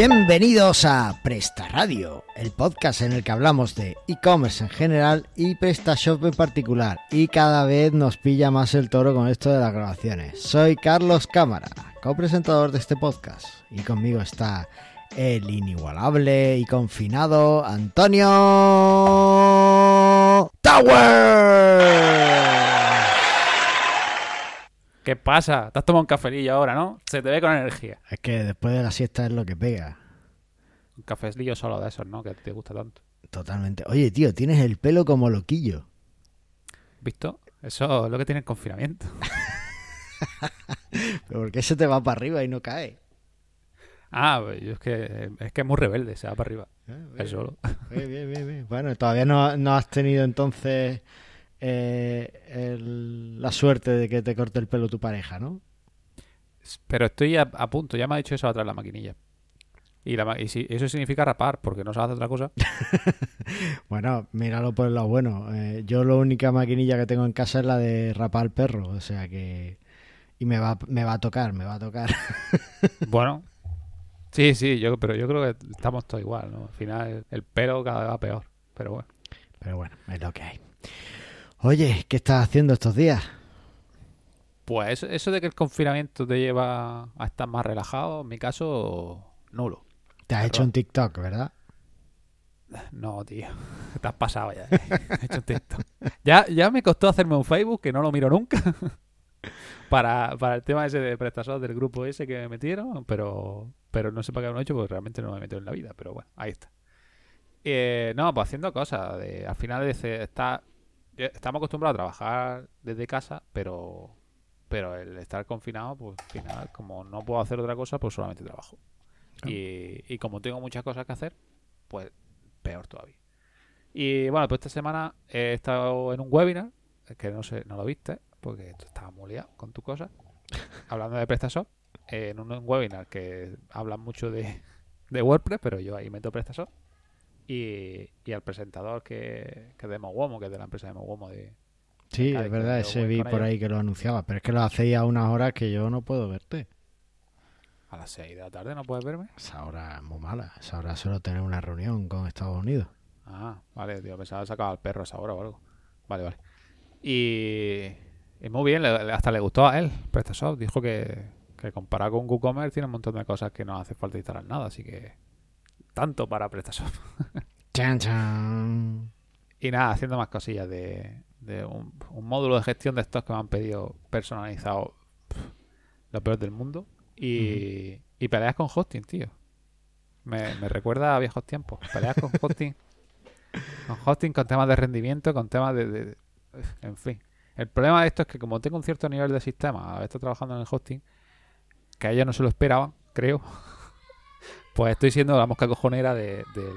Bienvenidos a Presta Radio, el podcast en el que hablamos de e-commerce en general y PrestaShop en particular. Y cada vez nos pilla más el toro con esto de las grabaciones. Soy Carlos Cámara, copresentador de este podcast. Y conmigo está el inigualable y confinado Antonio Tower. ¿Qué pasa? Te has tomado un cafelillo ahora, ¿no? Se te ve con energía. Es que después de la siesta es lo que pega. Un cafelillo solo de esos, ¿no? Que te gusta tanto. Totalmente. Oye, tío, tienes el pelo como loquillo. ¿Visto? Eso es lo que tiene el confinamiento. ¿Pero por qué se te va para arriba y no cae? Ah, pues yo es que es que es muy rebelde, se va para arriba. Ah, solo. Bien, bien, bien, bien. Bueno, todavía no, no has tenido entonces eh, el- la suerte de que te corte el pelo tu pareja, ¿no? Pero estoy a, a punto, ya me ha dicho eso atrás la maquinilla. Y, la, y si, eso significa rapar, porque no se hace otra cosa. Bueno, míralo por lo bueno. Eh, yo la única maquinilla que tengo en casa es la de rapar al perro, o sea que... Y me va, me va a tocar, me va a tocar. Bueno, sí, sí, yo, pero yo creo que estamos todos igual, ¿no? Al final el pelo cada vez va peor. Pero bueno. Pero bueno, es lo que hay. Oye, ¿qué estás haciendo estos días? Pues eso, eso de que el confinamiento te lleva a estar más relajado, en mi caso, nulo. Te has hecho un TikTok, ¿verdad? No, tío. Te has pasado ya. eh. He hecho un TikTok. Ya, ya me costó hacerme un Facebook, que no lo miro nunca. para, para el tema ese de PrestaShop del grupo ese que me metieron, pero, pero no sé para qué lo he hecho porque realmente no me he metido en la vida. Pero bueno, ahí está. Eh, no, pues haciendo cosas. De, al final de está, estamos acostumbrados a trabajar desde casa, pero, pero el estar confinado, pues al final, como no puedo hacer otra cosa, pues solamente trabajo. Y, y como tengo muchas cosas que hacer, pues peor todavía. Y bueno, pues esta semana he estado en un webinar, que no sé, no lo viste, porque tú estabas muy liado con tu cosa, hablando de PrestaShop, en un, un webinar que hablan mucho de, de WordPress, pero yo ahí meto PrestaShop. Y, y al presentador que, que de Mowomo, que es de la empresa de Mowomo de, Sí, es verdad, ese vi por ahí que lo anunciaba, pero es que lo hacéis a unas horas que yo no puedo verte. a las 6 de la tarde, ¿no puedes verme? Esa hora es muy mala, esa hora suelo tener una reunión con Estados Unidos. Ah, vale, tío, pensaba sacaba al perro a esa hora o algo. Vale, vale. Y, y muy bien, le- hasta le gustó a él, PrestaShop. Dijo que, que comparado con WooCommerce tiene un montón de cosas que no hace falta instalar nada, así que tanto para PrestaShop. Chan, chan. Y nada, haciendo más cosillas de, de un, un módulo de gestión de estos que me han pedido personalizado, pf, lo peor del mundo. Y, y peleas con hosting, tío. Me, me recuerda a viejos tiempos. Peleas con hosting. con hosting, con temas de rendimiento, con temas de, de- de- En fin. El problema de esto es que como tengo un cierto nivel de sistema, haber estado trabajando en el hosting, que a ellos no se lo esperaban, creo, pues estoy siendo la mosca cojonera de- del,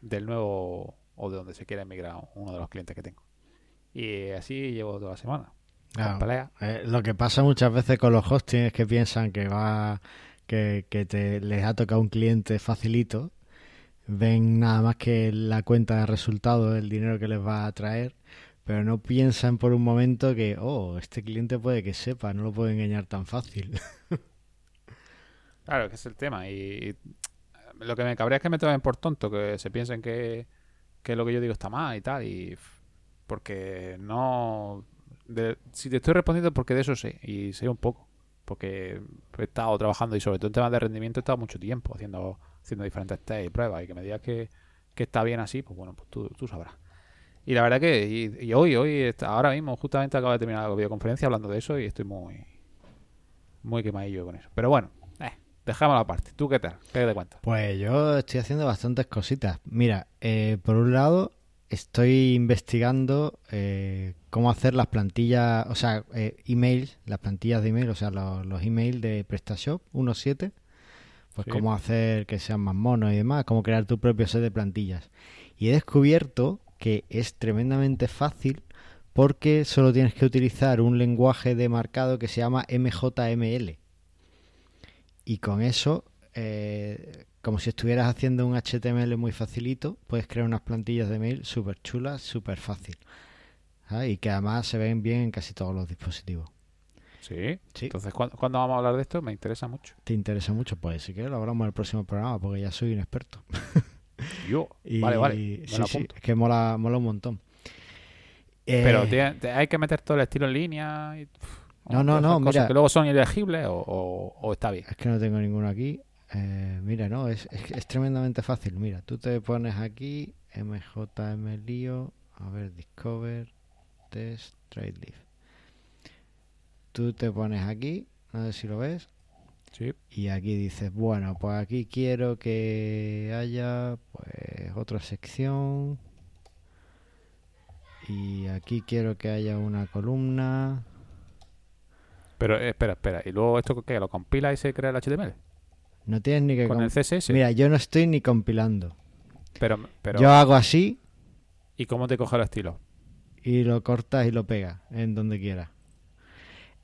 del nuevo o de donde se quiera emigrar uno de los clientes que tengo. Y así llevo toda la semana. Claro. peleas. Eh, lo que pasa muchas veces con los hostings es que piensan que va que, que te les ha tocado un cliente facilito, ven nada más que la cuenta de resultados, el dinero que les va a traer, pero no piensan por un momento que, oh, este cliente puede que sepa, no lo puedo engañar tan fácil. Claro, que es el tema. Y, lo que me cabrea es que me tomen por tonto, que se piensen que, que lo que yo digo está mal y tal. Y porque no. si te estoy respondiendo, porque de eso sé. Y sé un poco. Porque he estado trabajando y sobre todo en temas de rendimiento he estado mucho tiempo haciendo, haciendo diferentes test y pruebas. Y que me digas que, que está bien así, pues bueno, pues tú, sabrás. Y la verdad que y, y hoy, hoy, ahora mismo, justamente acabo de terminar la videoconferencia hablando de eso y estoy muy, muy quemadillo con eso. Pero bueno, dejámoslo aparte. ¿Tú qué tal? ¿Qué te cuentas? Pues yo estoy haciendo bastantes cositas. Mira, eh, por un lado estoy investigando eh, cómo hacer las plantillas, o sea, eh, emails, las plantillas de email, o sea, los, los emails de PrestaShop 1.7, pues Sí. cómo hacer que sean más monos y demás, cómo crear tu propio set de plantillas. Y he descubierto que es tremendamente fácil porque solo tienes que utilizar un lenguaje de marcado que se llama MJML. Y con eso, eh, como si estuvieras haciendo un HTML muy facilito, puedes crear unas plantillas de mail súper chulas, súper fácil. ¿sabes? Y que además se ven bien en casi todos los dispositivos. Sí. Sí. Entonces, ¿cuándo, cuándo vamos a hablar de esto? Me interesa mucho. ¿Te interesa mucho? Pues si quieres lo hablamos en el próximo programa porque ya soy un experto. Yo. Y- Vale, vale. Me sí, lo sí, apunto. es que mola, mola un montón. Pero Eh, te- hay que meter todo el estilo en línea. Y, No, no, no, cosas mira. Que luego son ilegibles o, o- o está bien. Es que no tengo ninguno aquí. Eh, mira, no, es, es, es tremendamente fácil. Mira, tú te pones aquí, MJM lío, a ver, Discover, Test, Trade Leaf. Tú te pones aquí, no sé si lo ves, Sí. y aquí dices, bueno, pues aquí quiero que haya pues otra sección. Y aquí quiero que haya una columna. Pero eh, espera, espera. ¿Y luego esto qué? ¿Lo compila y se crea el HTML? No tienes ni que... Con el CSS. Mira, yo no estoy ni compilando. Pero, pero Yo hago así ¿y cómo te coge el estilo? y lo cortas y lo pegas en donde quieras.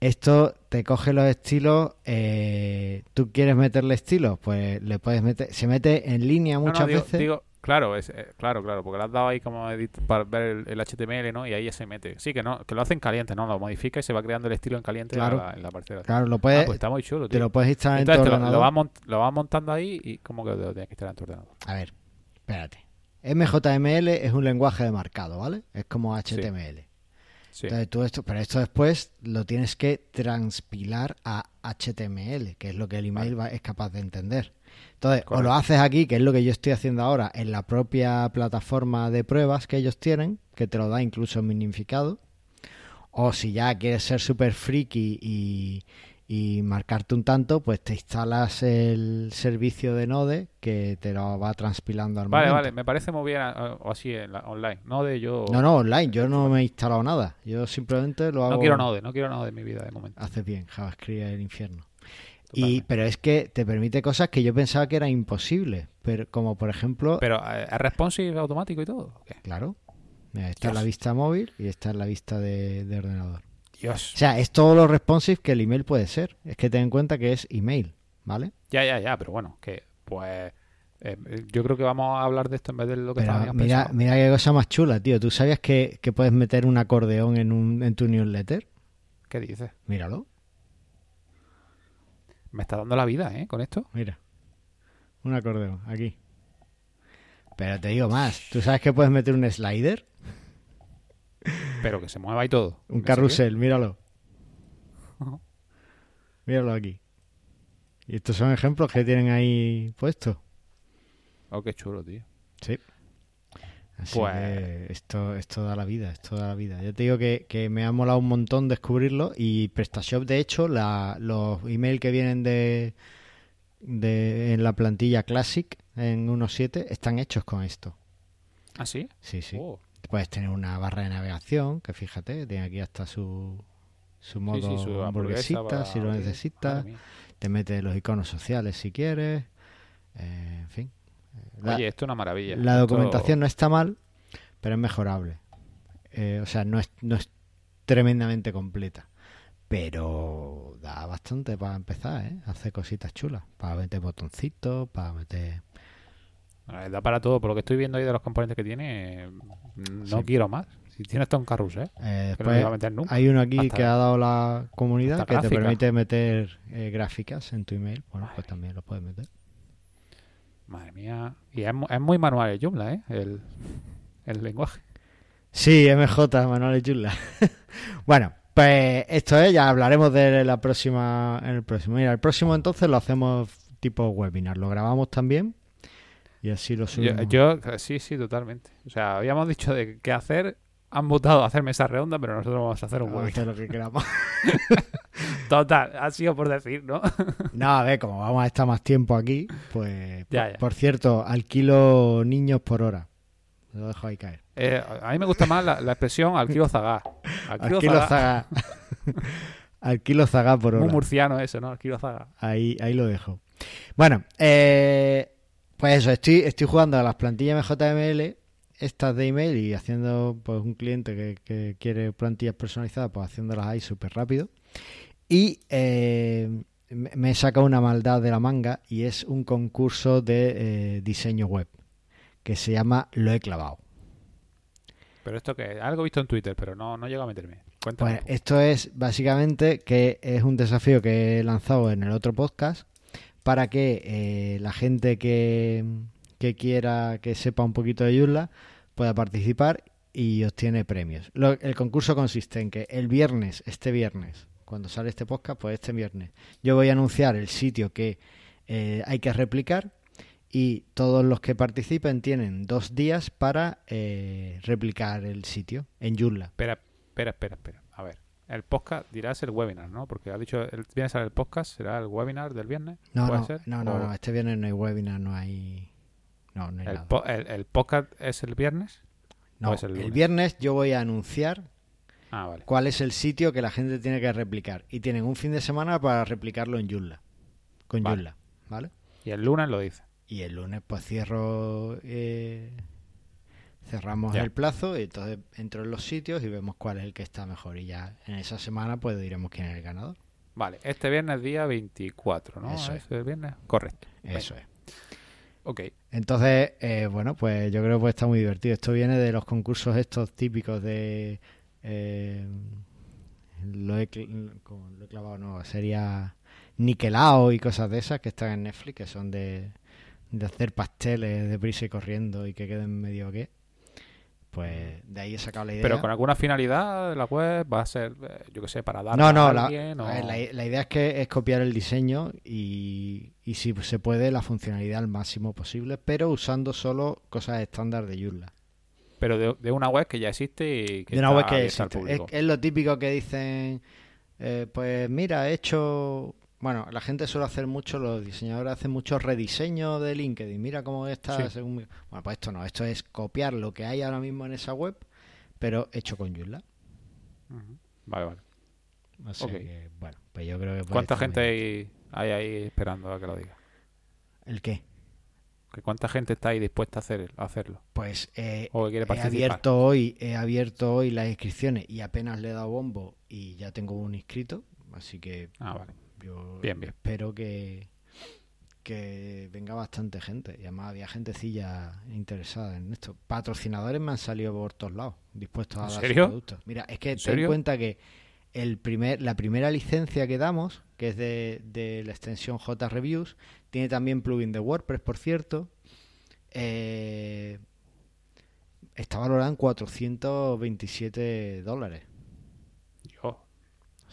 Esto te coge los estilos. eh, ¿Tú quieres meterle estilos? Pues le puedes meter. Se mete en línea No, no, muchas digo, veces. digo, claro, es, eh, claro, claro, porque le has dado ahí como edit para ver el, el HTML, ¿no? Y ahí se mete. Sí, que no, que lo hacen caliente, ¿no? Lo modifica y se va creando el estilo en caliente Claro. en la, en la parte de atrás. Claro, lo Ah, puedes. pues está muy chulo, te tío. lo puedes instalar en tu Entonces te lo, ordenador. lo vas mont- lo vas montando ahí y como que lo tienes que instalar en tu ordenador. A ver, espérate. MJML es un lenguaje de marcado, ¿vale? Es como HTML. Sí. Entonces tú esto, pero esto después lo tienes que transpilar a HTML, que es lo que el email va- es capaz de entender. Entonces, o lo haces aquí, que es lo que yo estoy haciendo ahora, en la propia plataforma de pruebas que ellos tienen, que te lo da incluso minificado, o si ya quieres ser súper friki y, y marcarte un tanto, pues te instalas el servicio de Node que te lo va transpilando al Vale, momento. vale, me parece muy bien o así en la- online. No de yo. No, no, online, yo no me he instalado nada. Yo simplemente lo hago. no quiero Node, no quiero Node en mi vida de momento. Haces bien, JavaScript es el infierno. Y, pero es que te permite cosas que yo pensaba que era imposible. Pero como por ejemplo, Pero eh, es responsive automático y todo. claro, mira, esta es la vista móvil y esta es la vista de, de ordenador. Dios. O sea, es todo lo responsive que el email puede ser. Es que ten en cuenta que es email, ¿vale? Ya, ya, ya, pero bueno, que pues eh, yo creo que vamos a hablar de esto en vez de lo que estábamos mira, pensando. mira qué cosa más chula, tío. ¿Tú sabías que, que puedes meter un acordeón en, un, en tu newsletter? ¿Qué dices? Míralo, Me está dando la vida, ¿eh? Con esto. mira. Un acordeón, aquí. Pero te digo más. ¿Tú sabes que puedes meter un slider? Pero que se mueva y todo. Un ¿En carrusel, míralo. Míralo aquí. Y estos son ejemplos que tienen ahí puestos. Oh, qué chulo, tío. Sí. Así Pues- que esto, esto da la vida, esto da la vida. Yo te digo que, que me ha molado un montón descubrirlo y PrestaShop, de hecho, la, los emails que vienen de, de en la plantilla Classic en 1.7 están hechos con esto. ¿Ah, sí? Sí, sí. Oh. Puedes tener una barra de navegación, que fíjate, tiene aquí hasta su, su Sí, modo sí, su hamburguesa hamburguesita, para si lo necesitas. Te metes los iconos sociales si quieres. Eh, en fin. La, Oye, esto es una maravilla. la Esto- documentación no está mal, pero es mejorable. Eh, o sea, no es, no es tremendamente completa. Pero da bastante para empezar, ¿eh? Hace cositas chulas. Para meter botoncitos, para meter... Eh, Da para todo. Por lo que estoy viendo ahí de los componentes que tiene, eh, no Sí. quiero más. Si tiene esto un carrusel, Eh, no a después meter nunca. hay uno aquí Hasta- que ha dado la comunidad hasta que te permite meter eh, gráficas en tu email. Bueno, pues también lo puedes meter. Madre mía. Y es, es muy manual el Joomla, ¿eh? El, el lenguaje. Sí, MJ, Manuel Chula. bueno, pues esto es, ya hablaremos de la próxima, en el próximo. Mira, el próximo entonces lo hacemos tipo webinar, lo grabamos también y así lo Yo, subimos. yo- sí, sí, totalmente. O sea, habíamos dicho de qué hacer. Han votado a hacer mesa redonda, pero nosotros vamos a hacer un Vamos a hacer lo que queramos. Total, ha sido por decir, ¿no? no, a ver, como vamos a estar más tiempo aquí, pues... Ya, por, ya. por cierto, alquilo niños por hora. Lo dejo ahí caer. Eh, a mí me gusta más la, la expresión al kilo zagá. Al kilo Alquilo zagá. alquilo zaga por Muy hora. murciano eso, ¿no? Al kilo zaga. Ahí, ahí lo dejo. Bueno, eh, pues eso, estoy, estoy jugando a las plantillas MJML, estas de email, y haciendo pues un cliente que, que quiere plantillas personalizadas, pues haciéndolas ahí súper rápido. Y eh, me sacado una maldad de la manga y es un concurso de eh, diseño web que se llama Lo he clavado. Pero esto que algo he visto en Twitter, pero no, no llego a meterme. Cuéntame. Pues esto es básicamente que es un desafío que he lanzado en el otro podcast para que eh, la gente que, que quiera que sepa un poquito de Joomla pueda participar y obtiene premios. Lo- el concurso consiste en que el viernes, este viernes, cuando sale este podcast, pues este viernes, yo voy a anunciar el sitio que eh, hay que replicar y todos los que participen tienen dos días para eh, replicar el sitio en Joomla. Espera, espera, espera, espera. A ver. El podcast dirás el webinar, ¿no? Porque ha dicho el viernes sale el podcast, será el webinar del viernes. No, ¿Puede no, ser? no, no, O no, este viernes no hay webinar, no hay... No, no hay El, nada. po- el- el podcast es el viernes. No, es el viernes yo voy a anunciar Ah, vale. cuál es el sitio que la gente tiene que replicar. Y tienen un fin de semana para replicarlo en Joomla. Con Vale. Joomla, ¿vale? Y el lunes lo dice. Y el lunes pues cierro... eh, cerramos Ya. el plazo y entonces entro en los sitios y vemos cuál es el que está mejor. Y ya en esa semana pues diremos quién es el ganador. Vale, este viernes día 24, ¿no? Eso ¿Es el viernes? Correcto. Eso es. Ok. Entonces, eh, bueno, pues yo creo que estar muy divertido. Esto viene de los concursos estos típicos de... eh, lo, he, lo he clavado, no, sería niquelao y cosas de esas que están en Netflix, que son de, de hacer pasteles de prisa y corriendo y que queden medio que. Pues de ahí he sacado la idea. Pero con alguna finalidad la web va a ser, eh, yo qué sé, para dar No, no, a la, alguien o... a ver, la- la idea es que es copiar el diseño y, y si se puede la funcionalidad al máximo posible, pero usando solo cosas estándar de Joomla. Pero de, de una web que ya existe y que de una está web que al existe. Es lo típico que dicen, eh, pues mira, he hecho... Bueno, la gente suele hacer mucho, los diseñadores hacen mucho rediseño de LinkedIn. Mira cómo está Sí. según... Bueno, pues esto no, esto es copiar lo que hay ahora mismo en esa web, pero hecho con Joomla. Vale, vale. O sea Ok. que, bueno, pues yo creo que... ¿Cuánta gente hay, hay ahí esperando a que lo diga? ¿El qué? ¿Que ¿Cuánta gente está ahí dispuesta a, hacer, a hacerlo? Pues eh, ¿O que quiere he abierto hoy, he abierto hoy las inscripciones y apenas le he dado bombo y ya tengo un inscrito, así que Ah, vale. Yo Bien, bien. espero que que venga bastante gente y además había gentecilla interesada en esto. Patrocinadores me han salido por todos lados, dispuestos a ¿En dar sus serio? productos. Mira, es que ¿En ten en cuenta que el primer, la primera licencia que damos, que es de, de la extensión JReviews, tiene también plugin de WordPress, por cierto. eh, está valorada en 427 dólares.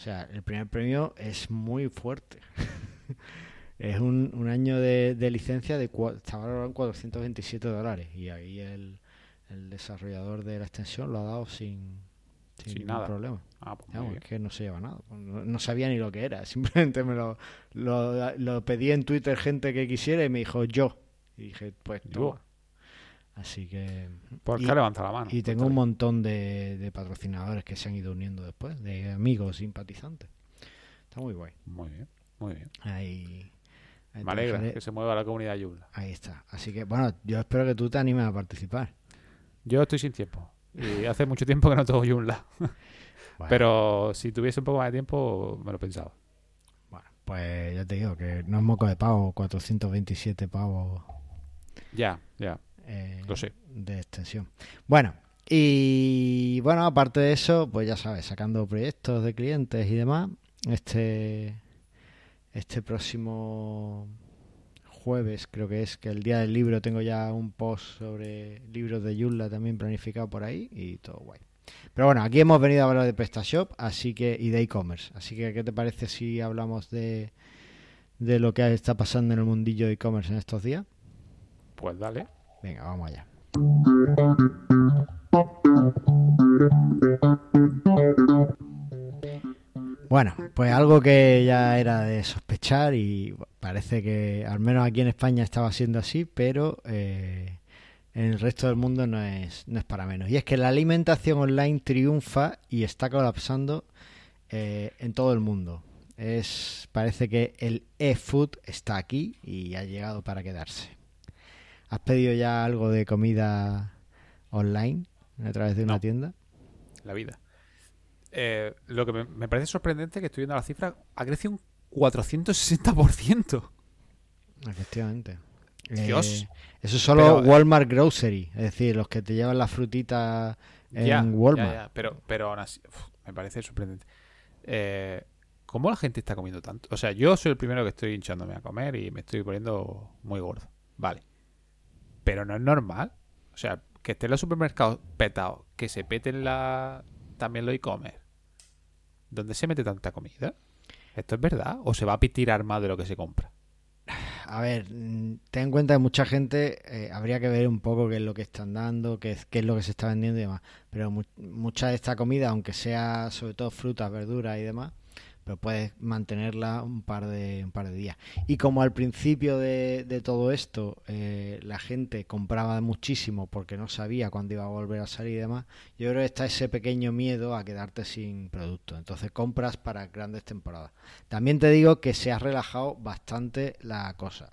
O sea, el primer premio es muy fuerte. es un, un año de, de licencia de está valorado en 427 dólares. Y ahí el, el desarrollador de la extensión lo ha dado sin, sin, Sin ningún nada. problema. Ah, pues es que no se lleva nada. No, no sabía ni lo que era. Simplemente me lo, lo, lo pedí en Twitter gente que quisiera y me dijo yo. Y dije, pues toma. Así que... ¿Por y- qué levanta la mano? y tengo un montón de, de patrocinadores que se han ido uniendo después, de amigos simpatizantes. Está muy guay. Muy bien, muy bien. Ahí, ahí Me alegra dejaré- que se mueva la comunidad Joomla. ahí está. Así que, bueno, yo espero que tú te animes a participar. Yo estoy sin tiempo. Y hace mucho tiempo que no tengo Joomla. Bueno, Pero si tuviese un poco más de tiempo, me lo pensaba. bueno, pues ya te digo que no es moco de pavo, 427 pavos Ya, ya. Eh, Lo sé. de extensión. Bueno, y bueno, aparte de eso, pues ya sabes, sacando proyectos de clientes y demás, este, este próximo jueves creo que es que el día del libro tengo ya un post sobre libros de Joomla también planificado por ahí y todo guay. Pero bueno, aquí hemos venido a hablar de PrestaShop así que y de e-commerce. Así que, ¿qué te parece si hablamos de, de lo que está pasando en el mundillo de e-commerce en estos días? Pues dale. Venga, vamos allá. Bueno, pues algo que ya era de sospechar y parece que al menos aquí en España estaba siendo así, pero eh, en el resto del mundo no es, no es para menos. Y es que la alimentación online triunfa y está colapsando eh, en todo el mundo. Es, parece que el e-food está aquí y ha llegado para quedarse. ¿Has pedido ya algo de comida online a través de una No. tienda? La vida. Eh, lo que me, me parece sorprendente que estoy viendo la cifra, ha crecido un 460%. Efectivamente. Eh, Dios. eso es solo Pero, eh, Walmart Grocery, es decir, los que te llevan las frutitas en Ya, Walmart. ya, ya, Pero, pero aún así, uf, me parece sorprendente. Eh, ¿Cómo la gente está comiendo tanto? O sea, yo soy el primero que estoy hinchándome a comer y me estoy poniendo muy gordo. Vale. Pero no es normal. O sea, que esté en los supermercados petados, que se peten la... también los e-commerce. ¿Dónde se mete tanta comida? ¿Esto es verdad? ¿O se va a tirar más de lo que se compra? A ver, mm, ten en cuenta que mucha gente eh, habría que ver un poco qué es lo que están dando, qué es, lo que se está vendiendo y demás. Pero mu- mucha de esta comida, aunque sea sobre todo frutas, verduras y demás, pero puedes mantenerla un par de, un par de días. Y como al principio de, de todo esto eh, la gente compraba muchísimo porque no sabía cuándo iba a volver a salir y demás, yo creo que está ese pequeño miedo a quedarte sin producto. Entonces compras para grandes temporadas. También te digo que se ha relajado bastante la cosa.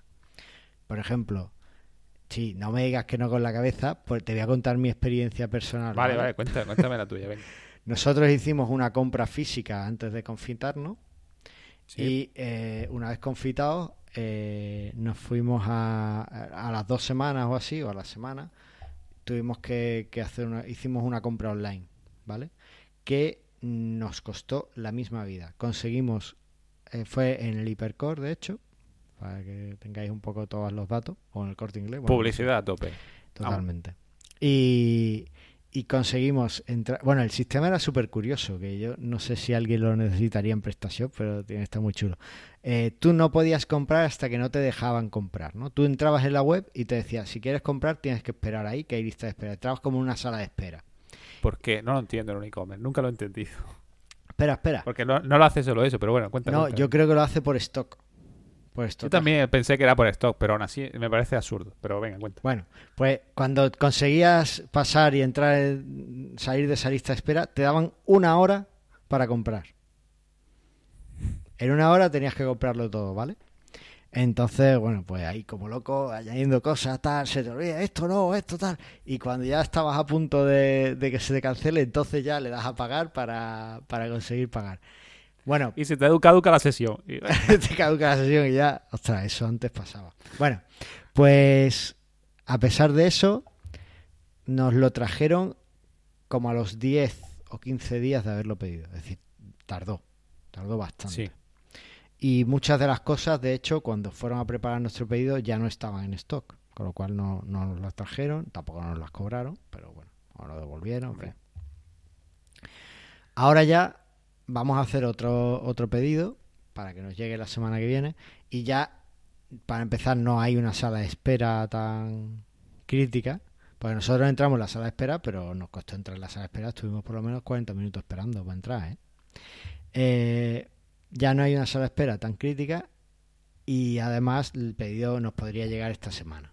Por ejemplo, sí, no me digas que no con la cabeza, pues te voy a contar mi experiencia personal. Vale, vale, cuéntame, cuéntame la tuya, venga. Nosotros hicimos una compra física antes de confitarnos Sí. y eh, una vez confitados eh, nos fuimos a, a las dos semanas o así, o a la semana, tuvimos que, que hacer una, hicimos una compra online, ¿vale? Que nos costó la misma vida. Conseguimos, eh, fue en el Hipercore, de hecho, para que tengáis un poco todos los datos, o en el corte inglés. bueno, Publicidad a tope. Totalmente. Y, y conseguimos entrar. Bueno, el sistema era súper curioso, que yo no sé si alguien lo necesitaría en PrestaShop, pero tiene, está muy chulo. Eh, tú no podías comprar hasta que no te dejaban comprar, ¿no? Tú entrabas en la web y te decía, si quieres comprar tienes que esperar ahí, que hay lista de espera. Entrabas como en una sala de espera. Porque no lo entiendo en un e-commerce, nunca lo he entendido. Espera, espera. Porque no, no lo hace solo eso, pero bueno, cuéntame. No, cuéntame. yo creo que lo hace por stock. Stock. Yo también pensé que era por stock, pero aún así me parece absurdo. Pero venga, cuenta. Bueno, pues cuando conseguías pasar y entrar, en- salir de esa lista de espera, te daban una hora para comprar. En una hora tenías que comprarlo todo, ¿vale? Entonces, bueno, pues ahí como loco, añadiendo cosas, tal, se te olvida esto no, esto tal. Y cuando ya estabas a punto de, de que se te cancele, entonces ya le das a pagar para, para conseguir pagar. Bueno, Y se te caduca la sesión. Y- te caduca la sesión y ya, ostras, eso antes pasaba. Bueno, pues a pesar de eso, nos lo trajeron como a los 10 o 15 días de haberlo pedido. Es decir, tardó, tardó bastante. Sí. Y muchas de las cosas, de hecho, cuando fueron a preparar nuestro pedido ya no estaban en stock, con lo cual no, no nos las trajeron, tampoco nos las cobraron, pero bueno, nos lo devolvieron. Hombre. Ahora ya vamos a hacer otro, otro pedido para que nos llegue la semana que viene y ya, para empezar, no hay una sala de espera tan crítica. Porque nosotros entramos en la sala de espera, pero nos costó entrar en la sala de espera. Estuvimos por lo menos 40 minutos esperando para entrar. ¿eh? Eh, ya no hay una sala de espera tan crítica y además el pedido nos podría llegar esta semana.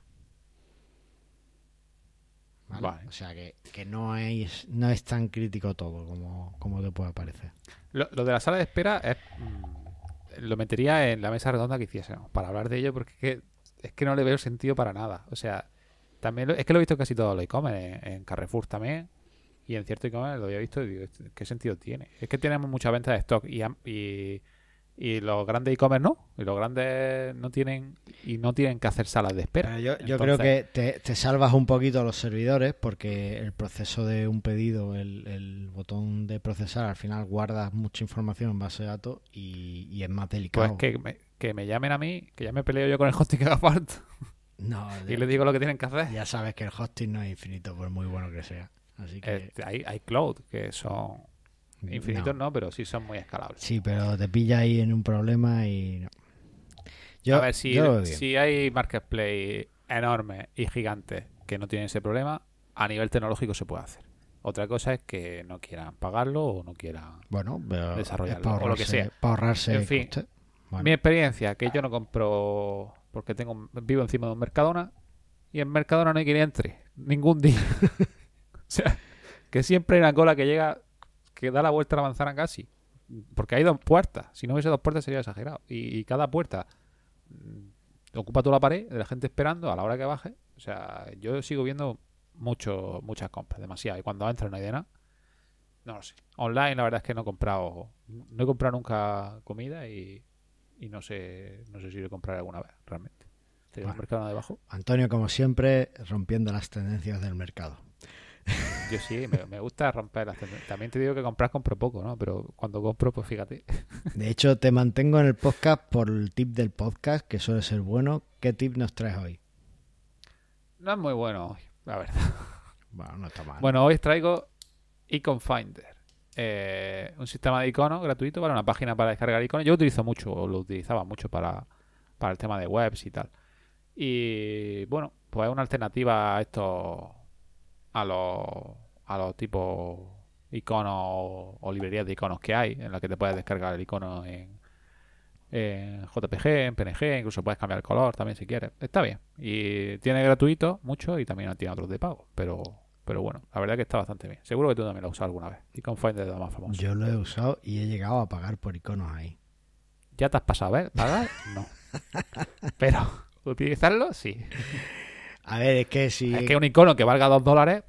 ¿Vale? Vale. O sea que, que no, es, no es tan crítico todo como, como te puede parecer. Lo, lo de la sala de espera es, mm, lo metería en la mesa redonda que hiciésemos para hablar de ello porque es que, es que no le veo sentido para nada. O sea, también lo- es que lo he visto casi todos los e-commerce, en, en Carrefour también y en cierto e-commerce lo había visto y digo, ¿qué sentido tiene? Es que tenemos mucha venta de stock y, y, y los grandes e-commerce no, y los grandes no tienen y no tienen que hacer salas de espera. Yo, yo Entonces- creo que te, te salvas un poquito a los servidores porque el proceso de un pedido, el, el botón de procesar, al final guardas mucha información en base de datos y, y es más Pues delicado. que me, que me llamen a mí, que ya me peleo yo con el hosting que haga falta No, y les digo lo que tienen que hacer. ya sabes que el hosting no es infinito por muy bueno que sea. Así que Eh, hay, hay cloud que son infinitos, no. no. pero sí son muy escalables. Sí, pero te pilla ahí en un problema y no. Yo, a ver, si, yo si hay marketplace enormes y gigantes que no tienen ese problema, a nivel tecnológico se puede hacer. Otra cosa es que no quieran pagarlo o no quieran. Bueno, desarrollarlo, o lo que ahorrarse- sea. para ahorrarse En fin. Bueno, Mi experiencia, que yo no compro porque tengo vivo encima de un Mercadona y en Mercadona no hay quien entre ningún día. o sea, que siempre hay una cola que llega, que da la vuelta a la manzana casi. Porque hay dos puertas. Si no hubiese dos puertas sería exagerado. Y, y cada puerta mm, ocupa toda la pared de la gente esperando a la hora que baje. O sea, yo sigo viendo mucho, muchas compras, demasiado. Y cuando entra no hay de nada. No lo sé. Online la verdad es que no he comprado, no he comprado nunca comida y, y no sé, no sé si lo compraré alguna vez, realmente. Bueno. mercado debajo. Antonio, como siempre, rompiendo las tendencias del mercado. Yo sí, me, me gusta romper las tendencias. También te digo que comprar compro poco, ¿no? Pero cuando compro, pues fíjate. De hecho, te mantengo en el podcast por el tip del podcast, que suele ser bueno. ¿Qué tip nos traes hoy? No es muy bueno hoy, la verdad. Bueno, no está mal. Bueno, hoy os traigo Icon Finder. Eh, un sistema de iconos gratuito para una página para descargar iconos. Yo lo utilizo mucho, o lo utilizaba mucho para, para el tema de webs y tal. Y bueno, pues es una alternativa a estos, a los, a los tipos iconos o, o librerías de iconos que hay, en la que te puedes descargar el icono en, en JPG, en PNG, incluso puedes cambiar el color también si quieres. Está bien. Y tiene gratuito mucho y también tiene otros de pago. Pero, pero bueno, la verdad que está bastante bien. Seguro que tú también lo has usado alguna vez. Icon Finder es de los más famosos. Yo lo he usado y he llegado a pagar por iconos ahí. ¿Ya te has pasado a ver? ¿Pagar? No. Pero, ¿utilizarlo? Sí. A ver, es que si... Es que un icono que valga 2 dólares.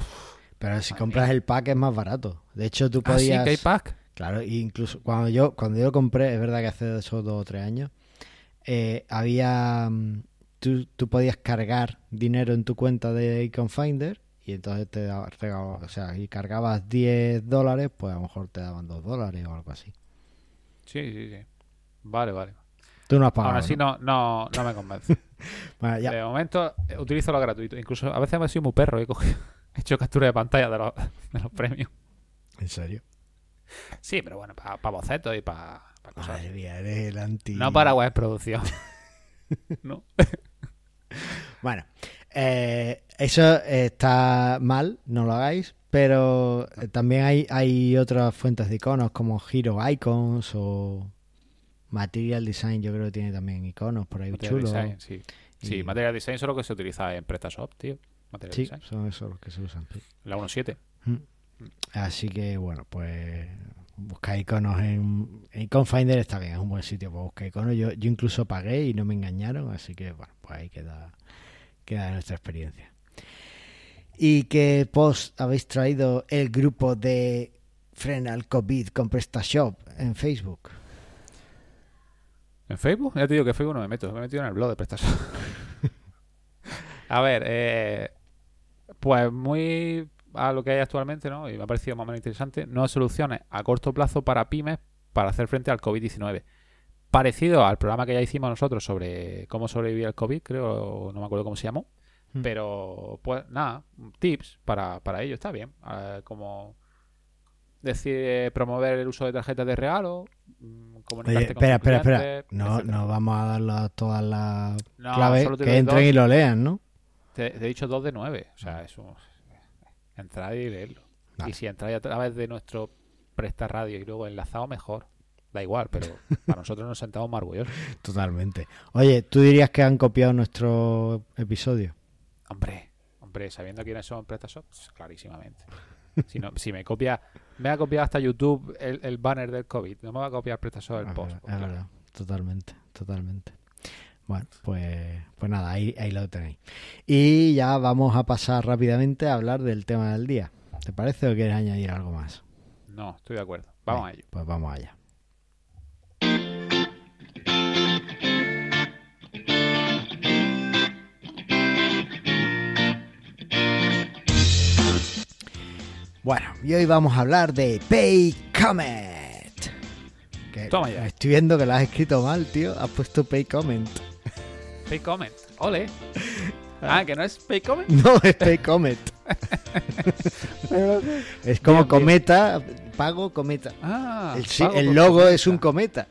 Pero si compras el pack es más barato. De hecho, tú Ah, sí, podías... que hay pack. Claro, e incluso cuando yo cuando yo lo compré, es verdad que hace esos dos o tres años, eh, había mm, tú, tú podías cargar dinero en tu cuenta de Icon Finder y entonces te daba, regalo- o sea, y cargabas 10 dólares, pues a lo mejor te daban 2 dólares o algo así. Sí, sí, sí. Vale, vale. Tú no has pagado. Aún así ¿no? no, no, me convence. Bueno, ya, De momento eh, utilizo lo gratuito. Incluso a veces me he sido muy perro. He, cogido- he hecho captura de pantalla de los, de los premios. en serio. Sí, pero bueno, para bocetos y para cosas. Madre mía, eres el anti. No para web producción. no. Bueno, eh, eso está mal, no lo hagáis, pero eh, también hay, hay otras fuentes de iconos como Hero Icons o Material Design, yo creo que tiene también iconos por ahí Material chulos. Design, sí. Sí, Material Design solo que se utiliza en PrestaShop, tío. Material Sí, Design. son esos los que se usan. sí. La 1.7. Así que bueno, pues buscar iconos en, en Icon Finder está bien, es un buen sitio para buscar iconos. Yo, yo incluso pagué y no me engañaron, así que bueno, pues ahí queda, queda nuestra experiencia. ¿Y qué post habéis traído el grupo de Frena al COVID con PrestaShop en Facebook? ¿En Facebook? Ya te digo que en Facebook no me meto. Me he metido en el blog de PrestaShop. a ver, eh, pues muy a lo que hay actualmente, ¿no? Y me ha parecido más o menos interesante. Nuevas soluciones a corto plazo para pymes para hacer frente al COVID-19. Parecido al programa que ya hicimos nosotros sobre cómo sobrevivir al COVID, creo, no me acuerdo cómo se llamó. Mm. Pero, pues nada, tips para, para ello, está bien. Eh, como decir, eh, promover el uso de tarjetas de regalo, mm, Oye, espera, espera, espera. No, etcétera. no vamos a dar todas las No, claves, que entren dos. y lo lean, ¿no? Te, te he dicho dos de nueve. O sea, eso. Entrar y leerlo. Vale. Y si entráis a través de nuestro Presta Radio y luego enlazado, mejor. Da igual, pero para nosotros nos sentamos más orgullosos. Totalmente. Oye, ¿tú dirías que han copiado nuestro episodio? Hombre, hombre, sabiendo quiénes son PrestaShop, clarísimamente. Si, no, si me copia, me ha copiado hasta YouTube el, el banner del COVID. No me va a copiar PrestaShop el Es post. es verdad. Totalmente, totalmente. Bueno, pues, pues nada, ahí, ahí lo tenéis. Y ya vamos a pasar rápidamente a hablar del tema del día. ¿Te parece o quieres añadir algo más? No, estoy de acuerdo. Vamos a Venga, ello. Pues vamos allá. Bueno, y hoy vamos a hablar de Paycomet. Que Toma ya. Estoy viendo que lo has escrito mal, tío. Has puesto Paycomet. Pay comment. Ole. Ah, que no es pay comment. No, es Paycomet. es como Bien, bien. cometa, pago cometa. Ah, El, pago logo cometa. es un cometa.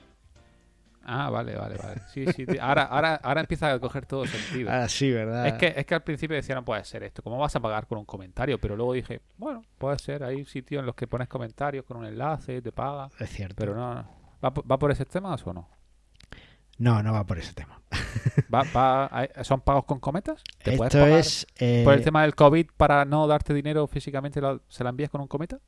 Ah, vale, vale, vale. Sí, sí. Ahora, ahora, ahora empieza a coger todo sentido. Ah, sí, ¿verdad? Es que, es que al principio decía no puede ser esto. ¿Cómo vas a pagar con un comentario? Pero luego dije, bueno, puede ser. Hay sitios en los que pones comentarios con un enlace, te paga. Es cierto. Pero no, no. ¿Va, por- va por ese tema o no? No, no va por ese tema. ¿Va, va- ¿Son pagos con cometas? ¿Te puedes Esto pagar es... eh, por el tema del COVID para no darte dinero físicamente se la envías con un cometa?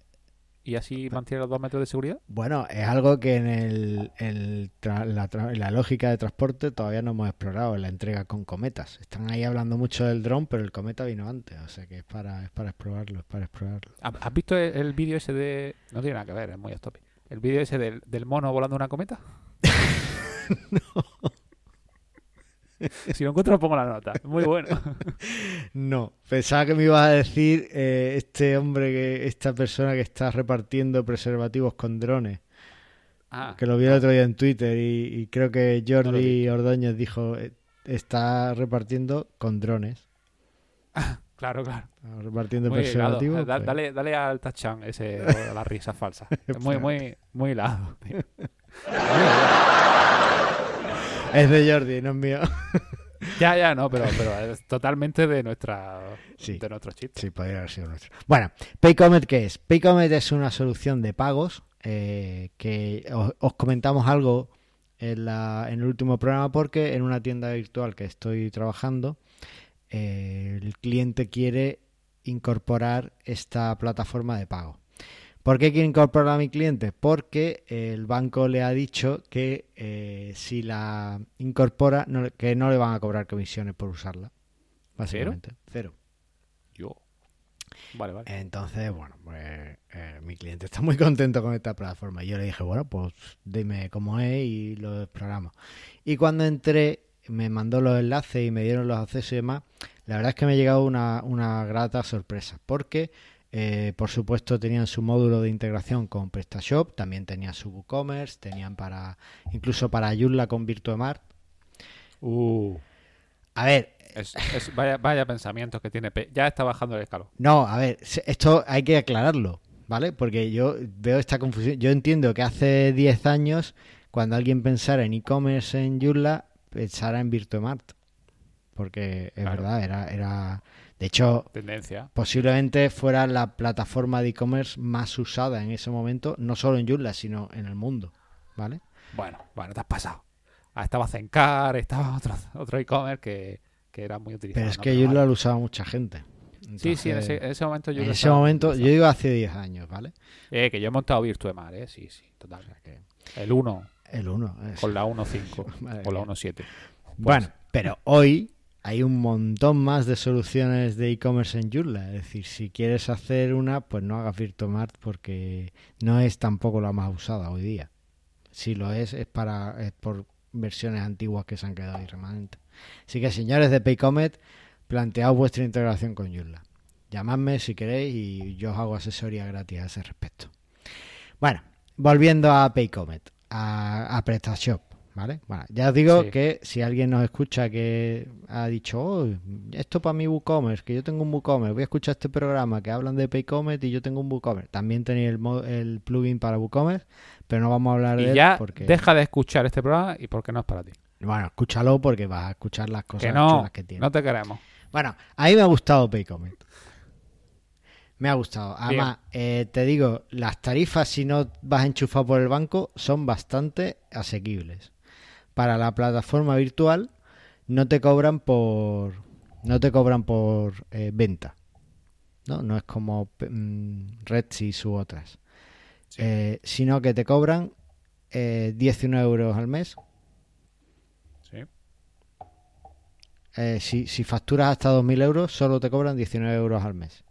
¿Y así mantienes los dos metros de seguridad? Bueno, es algo que en, el, la, lógica de transporte todavía no hemos explorado en la entrega con cometas. Están ahí hablando mucho del dron, pero el cometa vino antes, o sea que es para, es para explorarlo, es para explorarlo. ¿Has visto el, el vídeo ese de... No tiene nada que ver, es muy off topic. ¿El vídeo ese del, del mono volando una cometa? Si lo encuentro, pongo la nota. Muy bueno. No, pensaba que me ibas a decir eh, este hombre, que esta persona que está repartiendo preservativos con drones. Ah, Que lo vi el otro día en Twitter y, y creo que No Jordi vi. Ordóñez dijo, eh, está repartiendo con drones. claro, claro. Repartiendo Muy preservativos. Pues- Dale, dale al tachan ese, a la risa falsa. Muy, muy, muy hilado. Es de Jordi, no es mío. Ya, ya, no, pero, pero es totalmente de nuestra Sí. de nuestro chip. Sí, podría haber sido nuestro. Bueno, Paycomet, ¿qué es? Paycomet es una solución de pagos eh, que os, os comentamos algo en, la- en el último programa porque en una tienda virtual que estoy trabajando, eh, el cliente quiere incorporar esta plataforma de pago. ¿Por qué quiere incorporar a mi cliente? Porque el banco le ha dicho que eh, si la incorpora, no que no le van a cobrar comisiones por usarla. Básicamente. Cero. Yo. Vale, vale. Entonces, bueno, pues eh, mi cliente está muy contento con esta plataforma. Y yo le dije, bueno, pues dime cómo es y lo exploramos. Y cuando entré, me mandó los enlaces y me dieron los accesos y demás. La verdad es que me ha llegado una, una grata sorpresa. Porque, eh, por supuesto, tenían su módulo de integración con PrestaShop. También tenían su WooCommerce. Tenían para, incluso para Joomla con Virtuemart. Uh, A ver, es, es- vaya, vaya pensamientos que tiene. Ya está bajando el escalón. No, a ver, esto hay que aclararlo, ¿vale? Porque yo veo esta confusión. Yo entiendo que hace 10 años, cuando alguien pensara en e-commerce en Joomla, pensara en Virtuemart. Porque es Claro. verdad, era, era. De hecho, Tendencia. posiblemente fuera la plataforma de e-commerce más usada en ese momento, no solo en Joomla, sino en el mundo, ¿vale? Bueno, bueno, te has pasado. Ah, estaba Zencar, estaba otro, otro e-commerce que, que era muy utilizado. Pero es ¿no? que Joomla vale. lo usaba mucha gente. Sí, sí, en ese, Entonces, en ese momento yo en ese momento, yo digo hace 10 años, ¿vale? Eh, que yo he montado Virtuemar, eh. Sí, sí, total. El 1 el 1. con la 1.5 Madre o la mía. 1.7. Bueno, pero hoy hay un montón más de soluciones de e-commerce en Joomla. Es decir, si quieres hacer una, pues no hagas Virtuemart porque no es tampoco la más usada hoy día. Si lo es, es para es por versiones antiguas que se han quedado ahí remanentes. Así que, señores de Paycomet, plantead vuestra integración con Joomla. Llamadme si queréis y yo os hago asesoría gratis a ese respecto. Bueno, volviendo a Paycomet, a, a PrestaShop, ¿vale? Bueno, ya os digo Sí. que si alguien nos escucha que ha dicho, oh, esto para mi WooCommerce, que yo tengo un WooCommerce, voy a escuchar este programa que hablan de Paycomet y yo tengo un WooCommerce. También tenéis el, el plugin para WooCommerce, pero no vamos a hablar de Y él ya porque... deja de escuchar este programa y porque no es para ti. Bueno, escúchalo porque vas a escuchar las cosas Que no, chulas que tiene. no te queremos. Bueno, a mí me ha gustado Paycomet. Me ha gustado. Además, eh, te digo, las tarifas si no vas enchufado por el banco son bastante asequibles. Para la plataforma virtual no te cobran por no te cobran por eh, venta. No, no es como mm, Redsys u otras. Sí. Eh, sino que te cobran eh, 19 euros al mes Sí. Eh, si, si facturas hasta 2.000 euros, solo te cobran 19 euros al mes.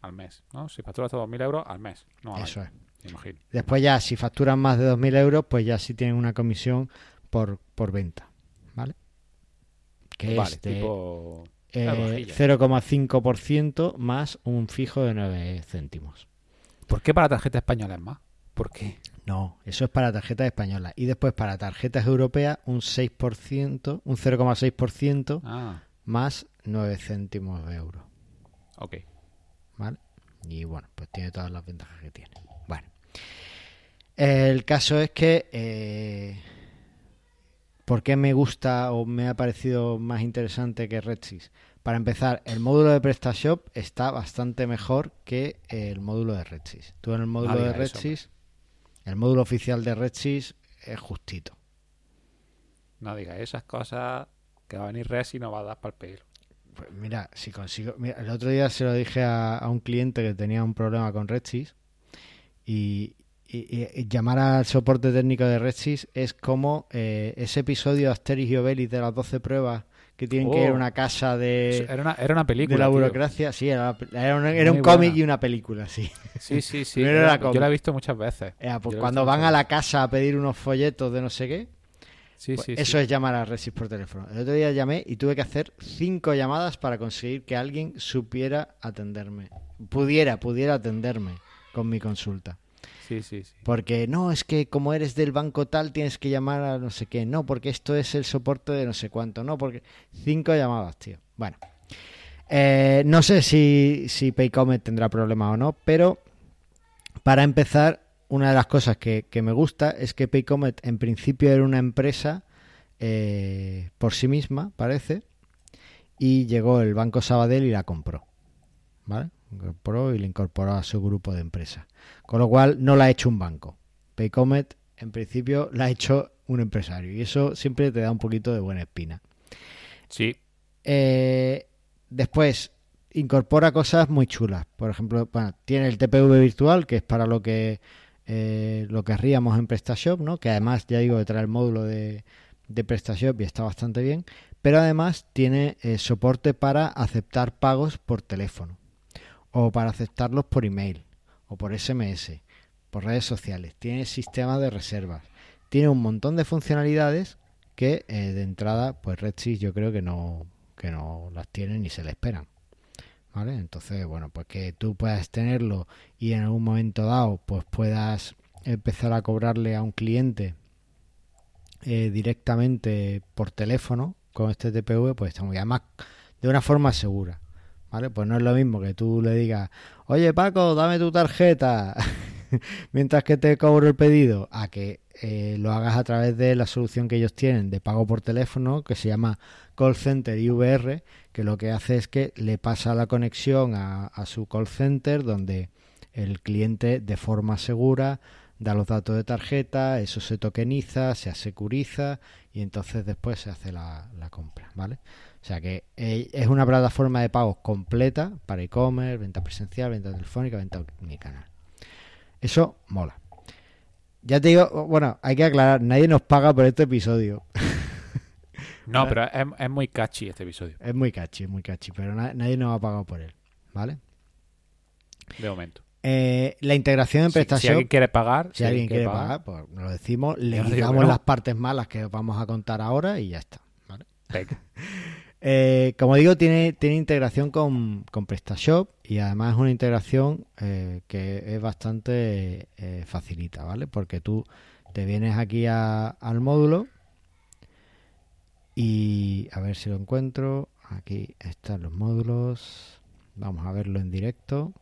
Al mes. ¿no? Si facturas 2.000 euros al mes. No al Eso año, es. imagino. Después ya, si facturan más de 2.000 euros, pues ya sí tienen una comisión por, por venta. ¿Vale? Que Vale, es de tipo... eh, la rojilla. 0,5% más un fijo de 9 céntimos. ¿Por qué para tarjeta española es más? ¿Por qué? No, eso es para tarjetas españolas. Y después para tarjetas europeas, un 6%, un 0,6% Ah, más 9 céntimos de euro. ok. ¿vale? Y bueno, pues tiene todas las ventajas que tiene. Bueno, el caso es que eh, ¿por qué me gusta o me ha parecido más interesante que Redsys? Para empezar, el módulo de PrestaShop está bastante mejor que el módulo de Redsys. Tú en el módulo de Redsys, el módulo oficial de Redsys es justito. No digas esas cosas que va a venir Res y no va a dar para el pelo. Pues mira, si consigo. Mira, el otro día se lo dije a, a un cliente que tenía un problema con Redsys y, y- y- llamar al soporte técnico de Redsys es como eh, ese episodio de Asterix y Obelix de las 12 pruebas que tienen que ir a Oh. una casa de, Era una, era una película. de la tío. burocracia. Sí, era, era un, era un cómic y una película, sí. Sí, sí, sí. Era- yo la he visto muchas veces. Eh, pues lo he cuando van a la casa a pedir unos folletos de no sé qué, Sí, Pues sí, eso sí. es llamar a Resist por teléfono. El otro día llamé y tuve que hacer cinco llamadas para conseguir que alguien supiera atenderme. Pudiera, pudiera atenderme con mi consulta. Sí, sí. Porque no, es que como eres del banco tal tienes que llamar a no sé qué. No, porque esto es el soporte de no sé cuánto. No, porque cinco llamadas, tío. Bueno. Eh, no sé si, si Paycomet tendrá problemas o no, pero para empezar, una de las cosas que, que me gusta es que Paycomet en principio era una empresa eh, por sí misma, parece, y llegó el Banco Sabadell y la compró. ¿Vale? Compró y la incorporó a su grupo de empresas. Con lo cual no la ha hecho un banco. Paycomet en principio la ha hecho un empresario y eso siempre te da un poquito de buena espina. Sí, Eh, después, incorpora cosas muy chulas. Por ejemplo, bueno, tiene el TPV virtual, que es para lo que eh, lo querríamos en PrestaShop, ¿no? Que además, ya digo, trae el módulo de, de PrestaShop y está bastante bien. Pero además tiene eh, soporte para aceptar pagos por teléfono. O para aceptarlos por email. O por SMS. Por redes sociales. Tiene sistema de reservas. Tiene un montón de funcionalidades que eh, de entrada, pues Redsys yo creo que no, que no las tienen ni se le esperan. ¿Vale? Entonces, bueno, pues que tú puedas tenerlo y en algún momento dado, pues puedas empezar a cobrarle a un cliente eh, directamente por teléfono con este TPV, pues está muy además de una forma segura. ¿Vale? Pues no es lo mismo que tú le digas, oye Paco, dame tu tarjeta mientras que te cobro el pedido, a que eh, lo hagas a través de la solución que ellos tienen de pago por teléfono, que se llama Call Center IVR, que lo que hace es que le pasa la conexión a, su call center, donde el cliente de forma segura da los datos de tarjeta, eso se tokeniza, se asecuriza y entonces después se hace la, la compra, ¿vale? O sea que eh, es una plataforma de pagos completa para e-commerce, venta presencial, venta telefónica, venta omnicanal. Eso mola. Ya te digo, bueno, hay que aclarar, nadie nos paga por este episodio. no, pero es, es muy catchy este episodio, Es muy catchy, es muy catchy, pero na- nadie nos ha pagado por él, ¿vale? de momento. Eh, la integración en Si, si PrestaShop, alguien quiere pagar, si alguien quiere pagar, pues nos lo decimos, le quitamos no. las partes malas que vamos a contar ahora y ya está, ¿vale? Eh, como digo, tiene, tiene integración con, con PrestaShop y además es una integración eh, que es bastante eh, facilita, ¿vale? Porque tú te vienes aquí a- al módulo y a ver si lo encuentro. Aquí están los módulos. Vamos a verlo en directo.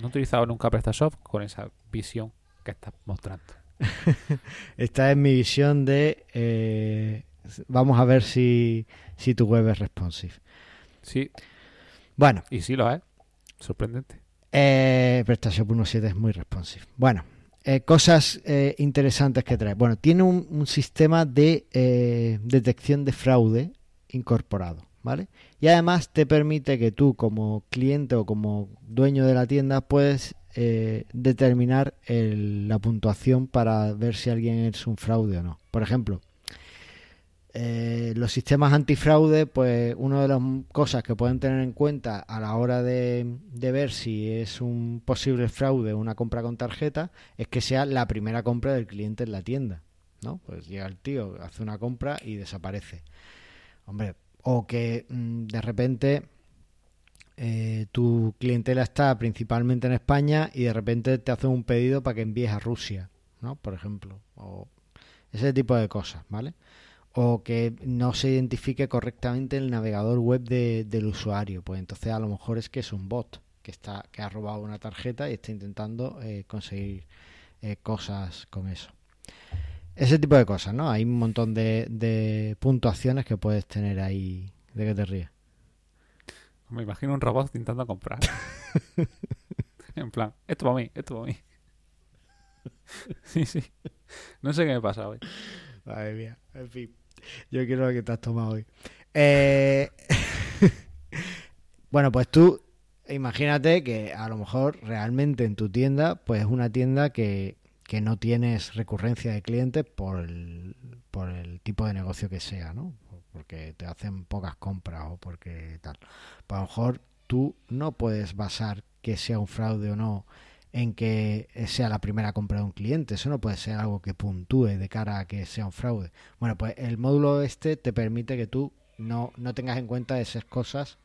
No he utilizado nunca PrestaShop con esa visión que estás mostrando. Esta es mi visión de... vamos a ver si, si tu web es responsive. Sí, Bueno, y sí lo es. Sorprendente. Eh, PrestaShop 1.7 es muy responsive. Bueno, eh, cosas eh, interesantes que trae. Bueno, tiene un, un sistema de eh, detección de fraude incorporado, ¿vale? Y además te permite que tú como cliente o como dueño de la tienda puedes determinar el- la puntuación para ver si alguien es un fraude o no. Por ejemplo, eh, los sistemas antifraude, pues una de las cosas que pueden tener en cuenta a la hora de, ver si es un posible fraude una compra con tarjeta es que sea la primera compra del cliente en la tienda, ¿no? Pues llega el tío, hace una compra y desaparece. Hombre, o que mm, de repente eh, tu clientela está principalmente en España y de repente te hace un pedido para que envíes a Rusia, ¿no? Por ejemplo, o ese tipo de cosas, ¿vale? O que no se identifique correctamente el navegador web de- del usuario. Pues entonces a lo mejor es que es un bot que está que ha robado una tarjeta y está intentando eh, conseguir eh, cosas con eso. Ese tipo de cosas, ¿no? Hay un montón de, de puntuaciones que puedes tener ahí. ¿De qué te ríes? Me imagino un robot intentando comprar. en plan, esto para mí, esto para mí. sí, sí. No sé qué me pasa hoy. Madre mía, en fin. Yo quiero lo que te has tomado hoy. Eh, bueno, pues tú imagínate que a lo mejor realmente en tu tienda, pues es una tienda que, que no tienes recurrencia de clientes por el, por el tipo de negocio que sea, ¿no? Porque te hacen pocas compras o porque tal. Pues a lo mejor tú no puedes basar que sea un fraude o no en que sea la primera compra de un cliente. Eso no puede ser algo que puntúe de cara a que sea un fraude. Bueno, pues el módulo este te permite que tú no, no tengas en cuenta esas cosas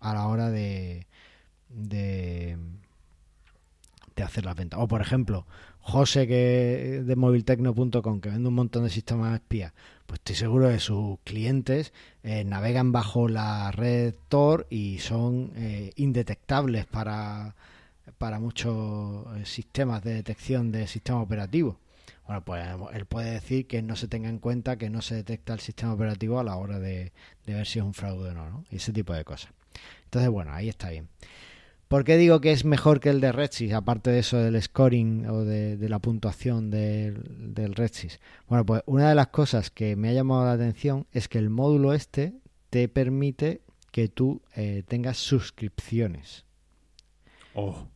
a la hora de, de, hacer las ventas. O por ejemplo, José que de moviltecno.com que vende un montón de sistemas espías, pues estoy seguro de sus clientes eh, navegan bajo la red Tor y son eh, indetectables para, para muchos eh, sistemas de detección de sistema operativo. Bueno, pues él puede decir que no se tenga en cuenta que no se detecta el sistema operativo a la hora de, de ver si es un fraude o no. Y ese tipo de cosas. Entonces, bueno, ahí está bien. ¿Por qué digo que es mejor que el de Redsys, aparte de eso del scoring o de, la puntuación del, del Redsys? Bueno, pues una de las cosas que me ha llamado la atención es que el módulo este te permite que tú eh, tengas suscripciones. Oh.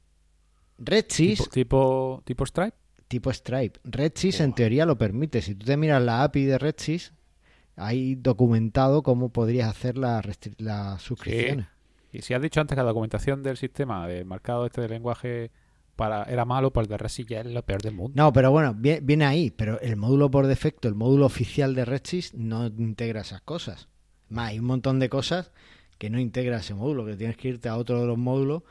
Redsys... ¿Tipo, tipo, Stripe? Tipo Stripe. Redsys en teoría lo permite. Si tú te miras la API de Redsys, hay documentado cómo podrías hacer las la suscripciones. Y si has dicho antes que la documentación del sistema de marcado este de lenguaje para era malo, pues el de Redsys ya es lo peor del mundo. No, pero bueno, viene ahí, pero el módulo por defecto, el módulo oficial de Redsys no integra esas cosas. Más, hay un montón de cosas que no integra ese módulo, que tienes que irte a otro de los módulos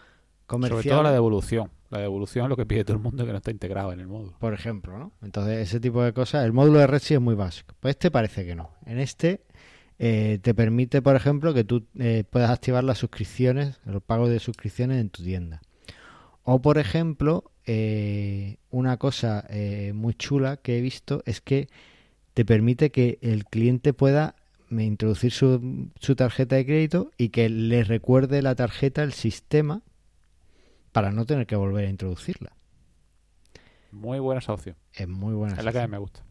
Sobre todo la devolución. La devolución es lo que pide todo el mundo que no está integrado en el módulo. Por ejemplo, ¿no? Entonces, ese tipo de cosas, el módulo de Redsys es muy básico. Pues este parece que no. En este eh, te permite, por ejemplo, que tú eh, puedas activar las suscripciones, los pagos de suscripciones en tu tienda. O, por ejemplo, eh, una cosa muy chula que he visto es que te permite que el cliente pueda introducir su, su tarjeta de crédito y que le recuerde la tarjeta el sistema para no tener que volver a introducirla. Muy buena esa opción. Es muy buena. Es la que a mí me gusta.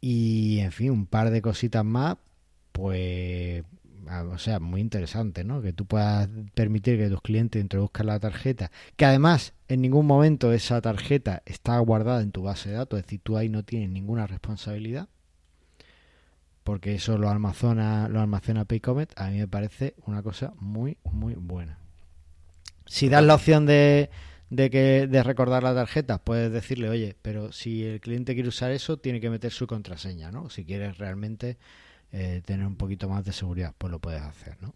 Y, en fin, un par de cositas más, pues, o sea, muy interesante, ¿no? Que tú puedas permitir que tus clientes introduzcan la tarjeta, que además en ningún momento esa tarjeta está guardada en tu base de datos, es decir, tú ahí no tienes ninguna responsabilidad, porque eso lo almacena, lo almacena Paycomet, a mí me parece una cosa muy, muy buena. Si das la opción de de que de recordar la tarjeta, puedes decirle, oye, pero si el cliente quiere usar eso, tiene que meter su contraseña, ¿no? Si quieres realmente eh, tener un poquito más de seguridad, pues lo puedes hacer, ¿no?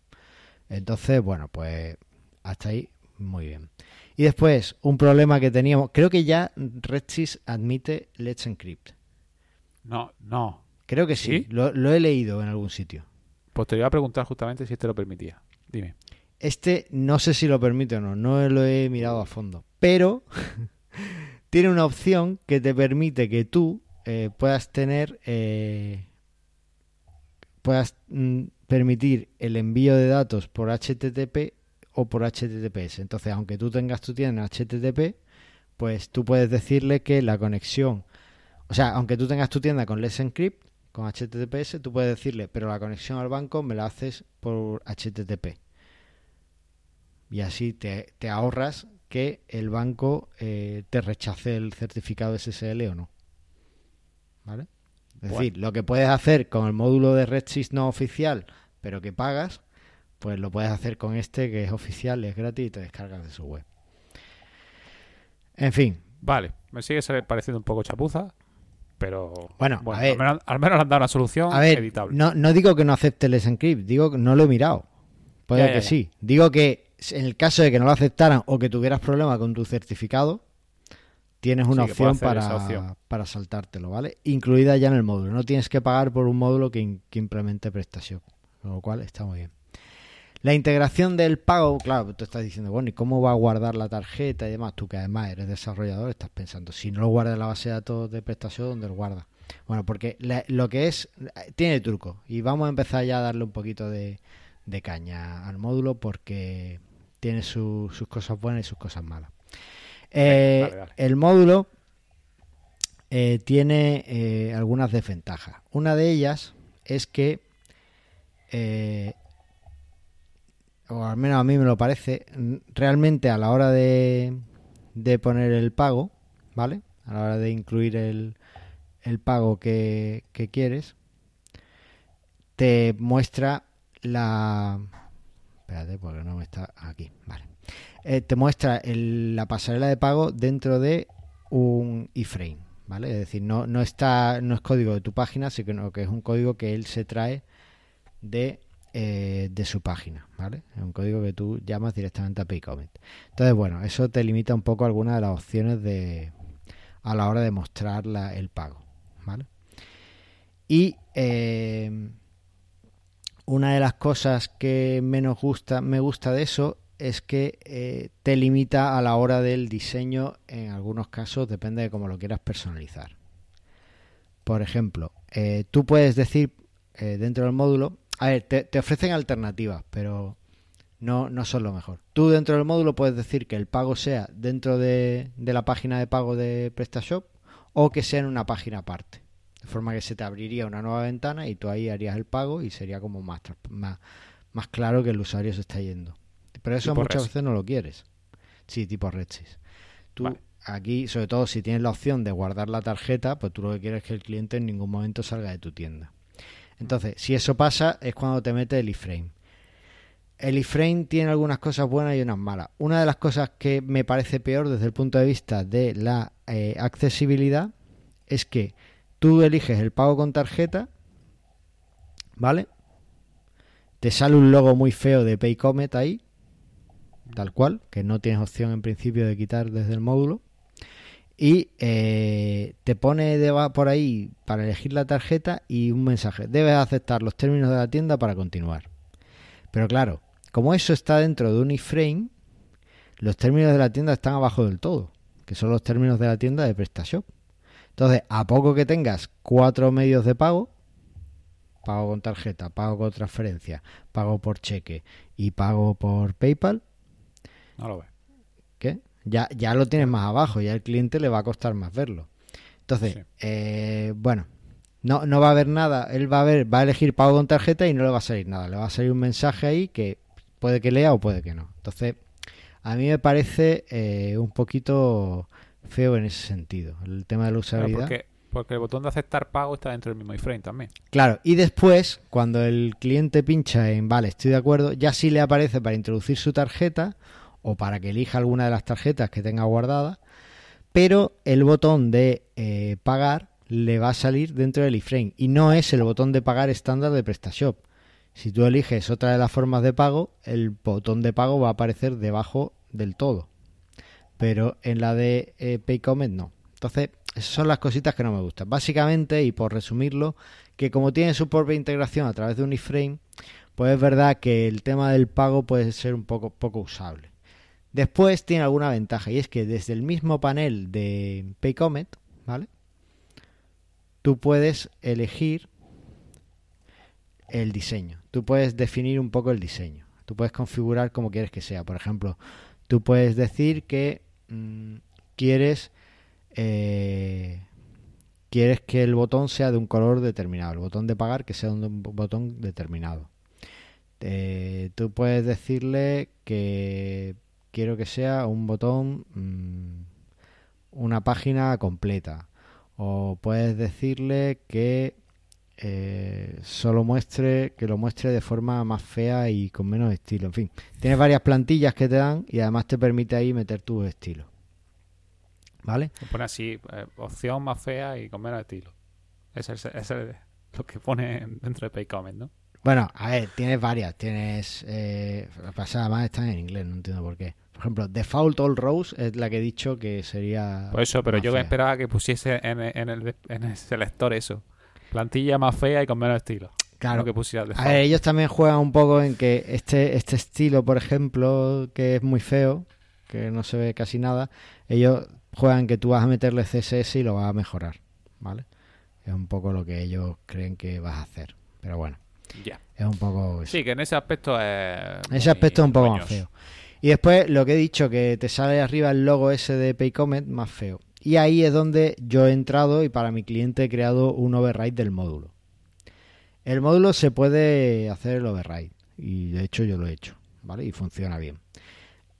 Entonces, bueno, pues hasta ahí muy bien. Y después, un problema que teníamos, creo que ya Redsys admite Let's Encrypt. No, no. Creo que sí, Lo, lo, he leído en algún sitio. Pues te iba a preguntar justamente si este lo permitía. Dime. Este no sé si lo permite o no, no lo he mirado a fondo. Pero tiene una opción que te permite que tú eh, puedas tener, eh, puedas mm, permitir el envío de datos por HTTP o por HTTPS. Entonces, aunque tú tengas tu tienda en HTTP, pues tú puedes decirle que la conexión, o sea, aunque tú tengas tu tienda con Let's Encrypt, con HTTPS, tú puedes decirle, pero la conexión al banco me la haces por HTTP y así te, ahorras que el banco eh, te rechace el certificado SSL o no. ¿Vale? Es decir, lo que puedes hacer con el módulo de Redshift no oficial, pero que pagas, pues lo puedes hacer con este que es oficial, es gratis y te descargas de su web. En fin. Vale, me sigue pareciendo un poco chapuza, pero bueno, a ver, al, menos, han dado una solución editable. No, no digo que no acepte el encrypt, digo que no lo he mirado. Puede que sí. Digo que en el caso de que no lo aceptaran o que tuvieras problemas con tu certificado, tienes una opción para, para saltártelo, ¿vale? Incluida ya en el módulo. No tienes que pagar por un módulo que, implemente PrestaShop, lo cual está muy bien. La integración del pago, claro, tú estás diciendo, bueno, ¿y cómo va a guardar la tarjeta y demás? Tú que además eres desarrollador, estás pensando, si no lo guarda en la base de datos de PrestaShop, ¿dónde lo guarda? Bueno, porque lo que es, tiene truco. Y vamos a empezar ya a darle un poquito de, de caña al módulo porque tiene sus cosas buenas y sus cosas malas. Eh, el módulo eh, tiene eh, algunas desventajas. Una de ellas es que, o al menos a mí me lo parece, realmente a la hora de, de poner el pago, ¿vale? A la hora de incluir el, el pago que, que quieres, te muestra la... Espérate, porque no me está aquí. Vale. eh, te muestra la pasarela de pago dentro de un iframe, ¿vale? Es decir, no, no está, no es código de tu página, sino que es un código que él se trae de, eh, de su página, ¿vale? Es un código que tú llamas directamente a Paycomment. Entonces, bueno, eso te limita un poco algunas de las opciones de a la hora de mostrar el pago, ¿vale? Y eh, una de las cosas que menos gusta, me gusta de eso es que eh, te limita a la hora del diseño en algunos casos, depende de cómo lo quieras personalizar. Por ejemplo, eh, tú puedes decir eh, dentro del módulo, a ver, te, ofrecen alternativas, pero no, no son lo mejor. Tú dentro del módulo puedes decir que el pago sea dentro de, de la página de pago de PrestaShop o que sea en una página aparte. De forma que se te abriría una nueva ventana y tú ahí harías el pago y sería como más, tras- más, más claro que el usuario se está yendo. Pero eso Tipo muchas Redsys. veces no lo quieres. Sí, tipo Redsys. Tú Vale. aquí, sobre todo si tienes la opción de guardar la tarjeta, pues tú lo que quieres es que el cliente en ningún momento salga de tu tienda. Entonces, si eso pasa, es cuando te mete el iframe. El iframe tiene algunas cosas buenas y unas malas. Una de las cosas que me parece peor desde el punto de vista de la eh, accesibilidad es que tú eliges el pago con tarjeta, ¿vale? Te sale un logo muy feo de Paycomet ahí, tal cual, que no tienes opción en principio de quitar desde el módulo. Y eh, te pone deba- por ahí para elegir la tarjeta y un mensaje. Debes aceptar los términos de la tienda para continuar. Pero claro, como eso está dentro de un iframe, los términos de la tienda están abajo del todo, que son los términos de la tienda de PrestaShop. Entonces, a poco que tengas cuatro medios de pago, pago con tarjeta, pago con transferencia, pago por cheque y pago por PayPal, No lo ves. ¿qué? Ya, ya lo tienes más abajo, ya al cliente le va a costar más verlo. Entonces, Sí. eh, bueno, no, no va a haber nada, él va a ver, va a elegir pago con tarjeta y no le va a salir nada, le va a salir un mensaje ahí que puede que lea o puede que no. Entonces, a mí me parece eh, un poquito feo en ese sentido, el tema de la Claro, usabilidad. porque, porque el botón de aceptar pago está dentro del mismo iframe también. Claro, y después, cuando el cliente pincha en vale, estoy de acuerdo, ya sí le aparece para introducir su tarjeta o para que elija alguna de las tarjetas que tenga guardada, pero el botón de eh, pagar le va a salir dentro del iframe y no es el botón de pagar estándar de PrestaShop. Si tú eliges otra de las formas de pago, el botón de pago va a aparecer debajo del todo. Pero en la de eh, Paycomet no. Entonces, esas son las cositas que no me gustan. Básicamente, y por resumirlo, que como tiene su propia integración a través de un iframe, pues es verdad que el tema del pago puede ser un poco, poco usable. Después tiene alguna ventaja y es que desde el mismo panel de Paycomet, ¿vale? Tú puedes elegir el diseño. Tú puedes definir un poco el diseño. Tú puedes configurar como quieres que sea. Por ejemplo, tú puedes decir que mm, quieres eh, quieres que el botón sea de un color determinado, el botón de pagar que sea un botón determinado. Eh, tú puedes decirle que quiero que sea un botón, mm, una página completa. O puedes decirle que eh, solo muestre, que lo muestre de forma más fea y con menos estilo. En fin, tienes varias plantillas que te dan y además te permite ahí meter tu estilo. ¿Vale? Se pone así, eh, opción más fea y con menos estilo. Ese es, es lo que pone dentro de Paycomment, ¿no? Bueno, a ver, tienes varias. Tienes. Eh, lo que pasa, además están en inglés, no entiendo por qué. Por ejemplo, Default All Rows es la que he dicho que sería. Por eso, pero más yo fea. esperaba que pusiese en, en el, en el selector eso. Plantilla más fea y con menos estilo. Claro. Que A ver, ellos también juegan un poco en que este, este estilo, por ejemplo, que es muy feo, que no se ve casi nada, ellos juegan que tú vas a meterle CSS y lo vas a mejorar, ¿vale? Es un poco lo que ellos creen que vas a hacer. Pero bueno, Ya. es un poco... eso. Sí, que en ese aspecto es. Ese aspecto es un poco más feo. Y después lo que he dicho, que te sale arriba el logo ese de Paycomet más feo. Y ahí es donde yo he entrado y para mi cliente he creado un override del módulo. El módulo se puede hacer el override y de hecho yo lo he hecho, ¿vale? Y funciona bien.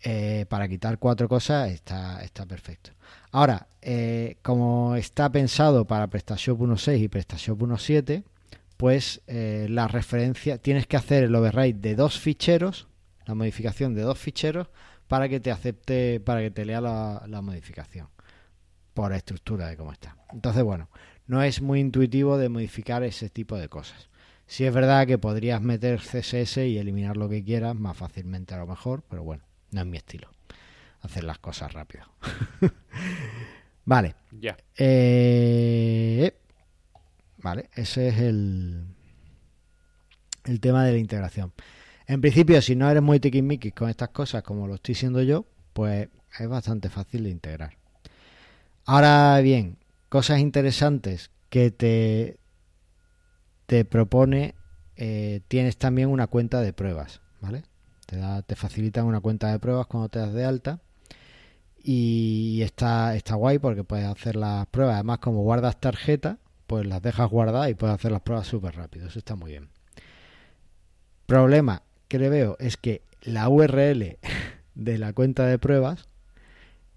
Eh, para quitar cuatro cosas está, perfecto. Ahora, eh, como está pensado para PrestaShop 1.6 y PrestaShop 1.7, pues eh, la referencia, tienes que hacer el override de dos ficheros, la modificación de dos ficheros, para que te acepte, para que te lea la modificación por estructura de cómo está. Entonces, bueno, no es muy intuitivo de modificar ese tipo de cosas. Si es verdad que podrías meter CSS y eliminar lo que quieras más fácilmente a lo mejor, pero bueno, no es mi estilo. Hacer las cosas rápido. vale. Ya. Eh, vale, ese es el, el tema de la integración. En principio, si no eres muy tiquismiquis con estas cosas como lo estoy siendo yo, pues es bastante fácil de integrar. Ahora bien, cosas interesantes que te, te propone, eh, tienes también una cuenta de pruebas, ¿vale? Te, da, te facilitan una cuenta de pruebas cuando te das de alta y está, está guay porque puedes hacer las pruebas. Además, como guardas tarjeta, pues las dejas guardadas y puedes hacer las pruebas súper rápido. Eso está muy bien. Problema que le veo es que la URL de la cuenta de pruebas,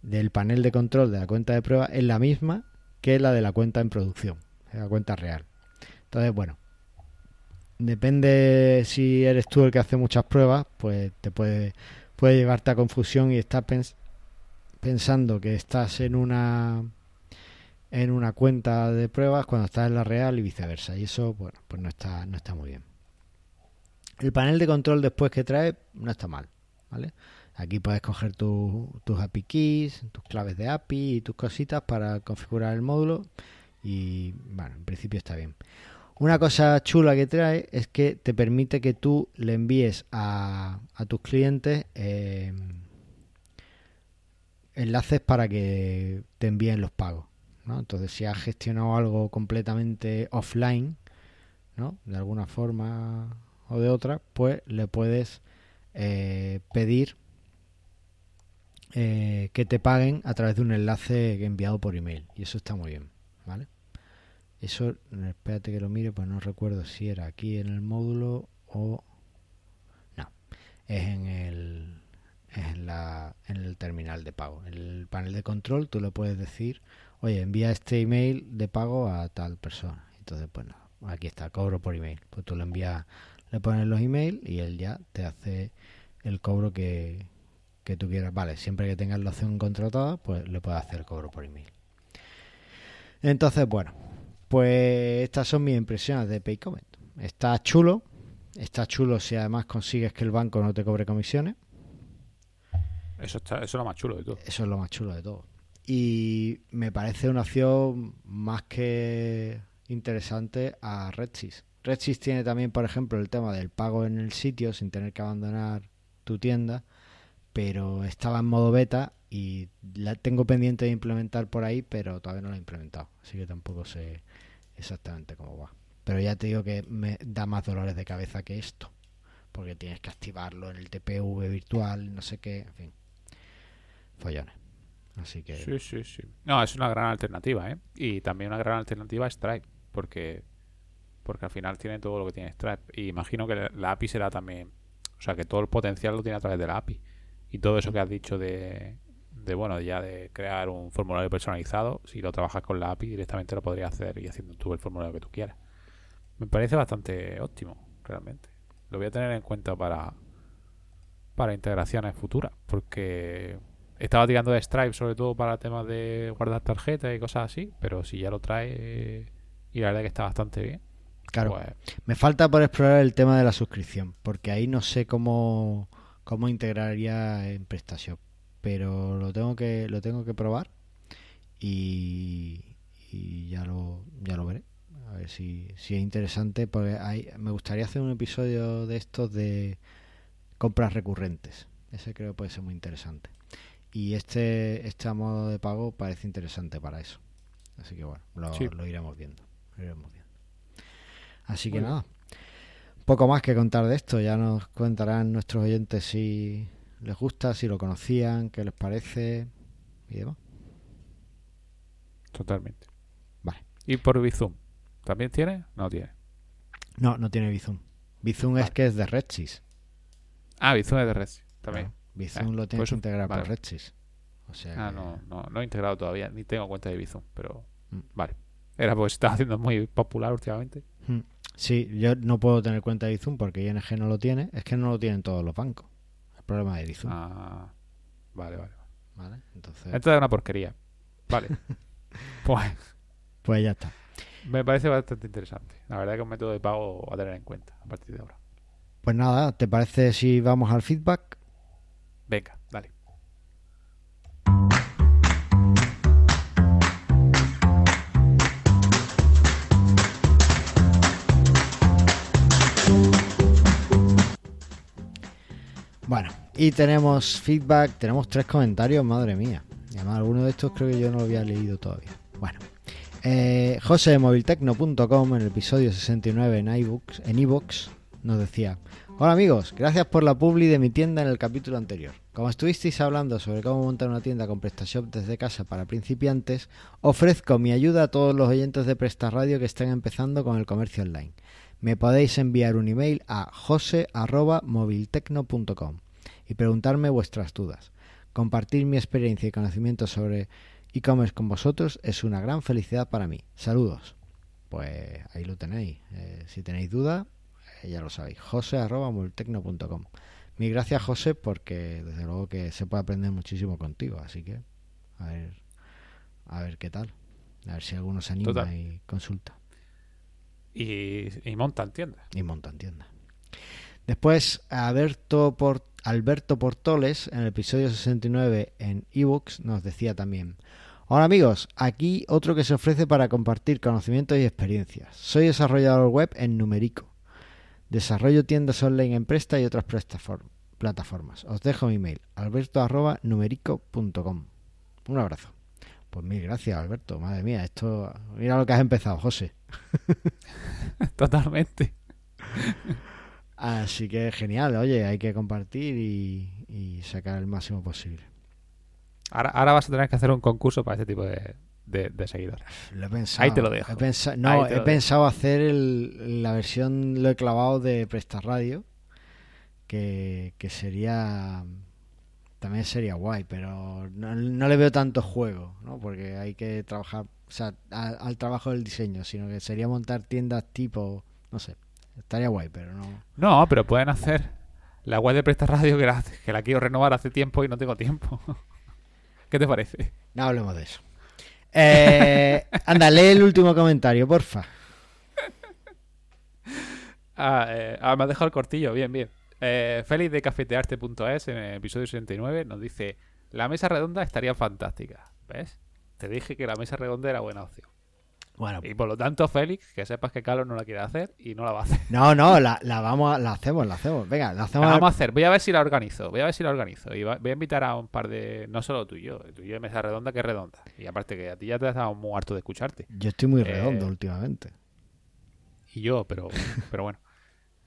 del panel de control de la cuenta de pruebas, es la misma que la de la cuenta en producción, la cuenta real. Entonces, bueno, depende si eres tú el que hace muchas pruebas, pues te puede, puede llevarte a confusión y estás pens pensando que estás en una en una cuenta de pruebas cuando estás en la real y viceversa. Y eso, bueno, pues no está, no está muy bien. El panel de control después que trae no está mal, ¿vale? Aquí puedes coger tu, tus API keys, tus claves de API y tus cositas para configurar el módulo y, bueno, en principio está bien. Una cosa chula que trae es que te permite que tú le envíes a, a tus clientes eh, enlaces para que te envíen los pagos. Entonces, si has gestionado algo completamente offline, ¿no? de alguna forma o de otra, pues le puedes eh, pedir eh, que te paguen a través de un enlace enviado por email. Y eso está muy bien, ¿vale? Eso, espérate que lo mire, pues no recuerdo si era aquí en el módulo o... No, es en el, en, la, en el terminal de pago. En el panel de control tú le puedes decir, oye, envía este email de pago a tal persona. Entonces, pues aquí está, cobro por email. Pues tú le envías, le pones los emails y él ya te hace el cobro que, que tú quieras. Vale, siempre que tengas la opción contratada, pues le puedes hacer cobro por email. Entonces, bueno, pues estas son mis impresiones de Paycomment. Está chulo, está chulo si además consigues que el banco no te cobre comisiones. Eso, está, eso es lo más chulo de todo. Eso es lo más chulo de todo. Y me parece una opción más que interesante a Redsys. Redsys tiene también, por ejemplo, el tema del pago en el sitio sin tener que abandonar tu tienda, pero estaba en modo beta y la tengo pendiente de implementar por ahí, pero todavía no la he implementado, así que tampoco sé exactamente cómo va. Pero ya te digo que me da más dolores de cabeza que esto, porque tienes que activarlo en el TPV virtual, no sé qué, en fin, follones. Así que Sí, sí, sí. No, es una gran alternativa, ¿eh? Y también una gran alternativa a Stripe, porque porque al final tiene todo lo que tiene Stripe. Y imagino que la API será también... O sea, que todo el potencial lo tiene a través de la API. Y todo eso que has dicho de, de bueno, ya de crear un formulario personalizado, si lo trabajas con la API directamente lo podrías hacer y haciendo tú el formulario que tú quieras. Me parece bastante óptimo, realmente. Lo voy a tener en cuenta para, para integraciones futuras, porque estaba tirando de Stripe sobre todo para temas de guardar tarjetas y cosas así, pero si ya lo trae y la verdad que está bastante bien. Claro, pues, me falta por explorar el tema de la suscripción, porque ahí no sé cómo, cómo integraría en PrestaShop, pero lo tengo que lo tengo que probar y, y ya lo ya lo veré. A ver si, si es interesante, porque hay, me gustaría hacer un episodio de estos de compras recurrentes. Ese creo que puede ser muy interesante. Y este, este modo de pago parece interesante para eso. Así que bueno, lo, Sí. lo iremos viendo. lo iremos viendo. Así que nada, poco más que contar de esto. Ya nos contarán nuestros oyentes si les gusta, si lo conocían, qué les parece y demás. totalmente. Vale. ¿Y por Bizum? ¿También tiene? No tiene. No, no tiene Bizum. Bizum es que es de Redsys. Ah, Bizum es de Red. También. Claro, Bizum Ah, lo tienes pues que integrar vale. por Redsys. O sea Ah, que- no, no, no he integrado todavía, ni tengo cuenta de Bizum, pero Mm. vale. Era porque se está haciendo muy popular últimamente. Hmm. Sí, yo no puedo tener cuenta de Bizum porque ING no lo tiene. Es que no lo tienen todos los bancos. El problema de Bizum. Ah, Vale, vale. ¿Vale? Entonces, Esto es una porquería. Vale. pues pues ya está. me parece bastante interesante. La verdad que es un método de pago a tener en cuenta a partir de ahora. Pues nada, ¿te parece si vamos al feedback? Venga, y tenemos feedback, tenemos tres comentarios, madre mía. Y además, alguno de estos creo que yo no lo había leído todavía. Bueno, eh, José de moviltecno.com en el episodio 69 en iBooks, en nos decía: Hola amigos, gracias por la publi de mi tienda en el capítulo anterior. Como estuvisteis hablando sobre cómo montar una tienda con PrestaShop desde casa para principiantes, ofrezco mi ayuda a todos los oyentes de PrestaRadio que estén empezando con el comercio online. Me podéis enviar un email a jose.moviltecno.com y preguntarme vuestras dudas. Compartir mi experiencia y conocimientos sobre e-commerce con vosotros es una gran felicidad para mí. Saludos. Pues ahí lo tenéis. Eh, si tenéis duda, eh, ya lo sabéis. jose.moviltecno.com Mil gracias, José, porque desde luego que se puede aprender muchísimo contigo. Así que, a ver, a ver qué tal. A ver si alguno se anima Total. y consulta. Y, y montan tiendas. y montan tienda. Después, Alberto, Por- Alberto Portoles, en el episodio 69 en ebooks, nos decía también: Hola amigos, aquí otro que se ofrece para compartir conocimientos y experiencias. Soy desarrollador web en Numerico. Desarrollo tiendas online en Presta y otras plataformas. Os dejo mi email, alberto.numerico.com. Un abrazo. Pues mil gracias, Alberto. Madre mía, esto. Mira lo que has empezado, José. Totalmente. Así que genial, oye, hay que compartir y, y sacar el máximo posible. Ahora, ahora vas a tener que hacer un concurso para este tipo de, de- de seguidores. Lo he pensado. Ahí te lo dejo. He pensa- Ahí no, he pensado hacer el- la versión, lo he clavado de Presta Radio, que, que sería. También sería guay, pero no, no le veo tanto juego, ¿no? Porque hay que trabajar, o sea, a- al trabajo del diseño, sino que sería montar tiendas tipo, no sé, estaría guay, pero no. No, pero pueden hacer la web de Presta Radio que la, que la quiero renovar hace tiempo y no tengo tiempo. ¿Qué te parece? No hablemos de eso. Eh, anda, lee el último comentario, porfa. Ah, eh, ah, me has dejado el cortillo, bien, bien. Eh, Félix de cafetearte.es en el episodio 69 nos dice: La mesa redonda estaría fantástica. ¿Ves? Te dije que la mesa redonda era buena opción. Bueno, Y por lo tanto, Félix, que sepas que Carlos no la quiere hacer y no la va a hacer. no, no, la, la vamos, a- la hacemos, la hacemos. Venga, la La hacemos. vamos a hacer. Voy a ver si la organizo. Voy a ver si la organizo. Y va- voy a invitar a un par de. No solo tú y yo. Tú y yo de mesa redonda que es redonda. Y aparte que a ti ya te has dado muy harto de escucharte. Yo estoy muy Eh, redondo últimamente. Y yo, pero, pero bueno.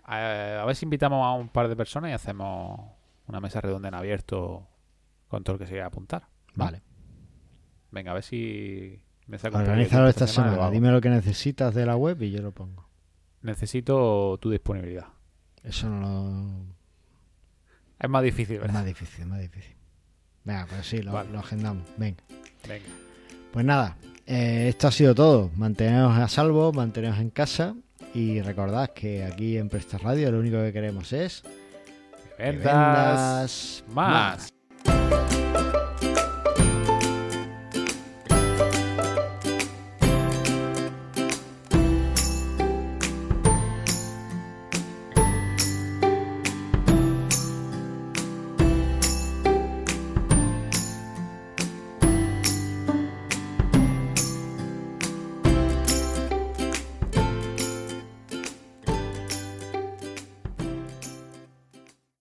Eh, a ver si invitamos a un par de personas y hacemos una mesa redonda en abierto con todo el que se quiera apuntar. Vale. Venga, a ver si Organízalo esta semana. Dime lo que necesitas de la web y yo lo pongo. Necesito tu disponibilidad. Eso no lo... Es más difícil, Es ¿verdad? más difícil, es más difícil. Venga, pues sí, lo, Vale. lo agendamos. Venga. Venga. Pues nada, eh, esto ha sido todo. Manteneos a salvo, manteneos en casa y recordad que aquí en Presta Radio lo único que queremos es Que que vendas vendas más.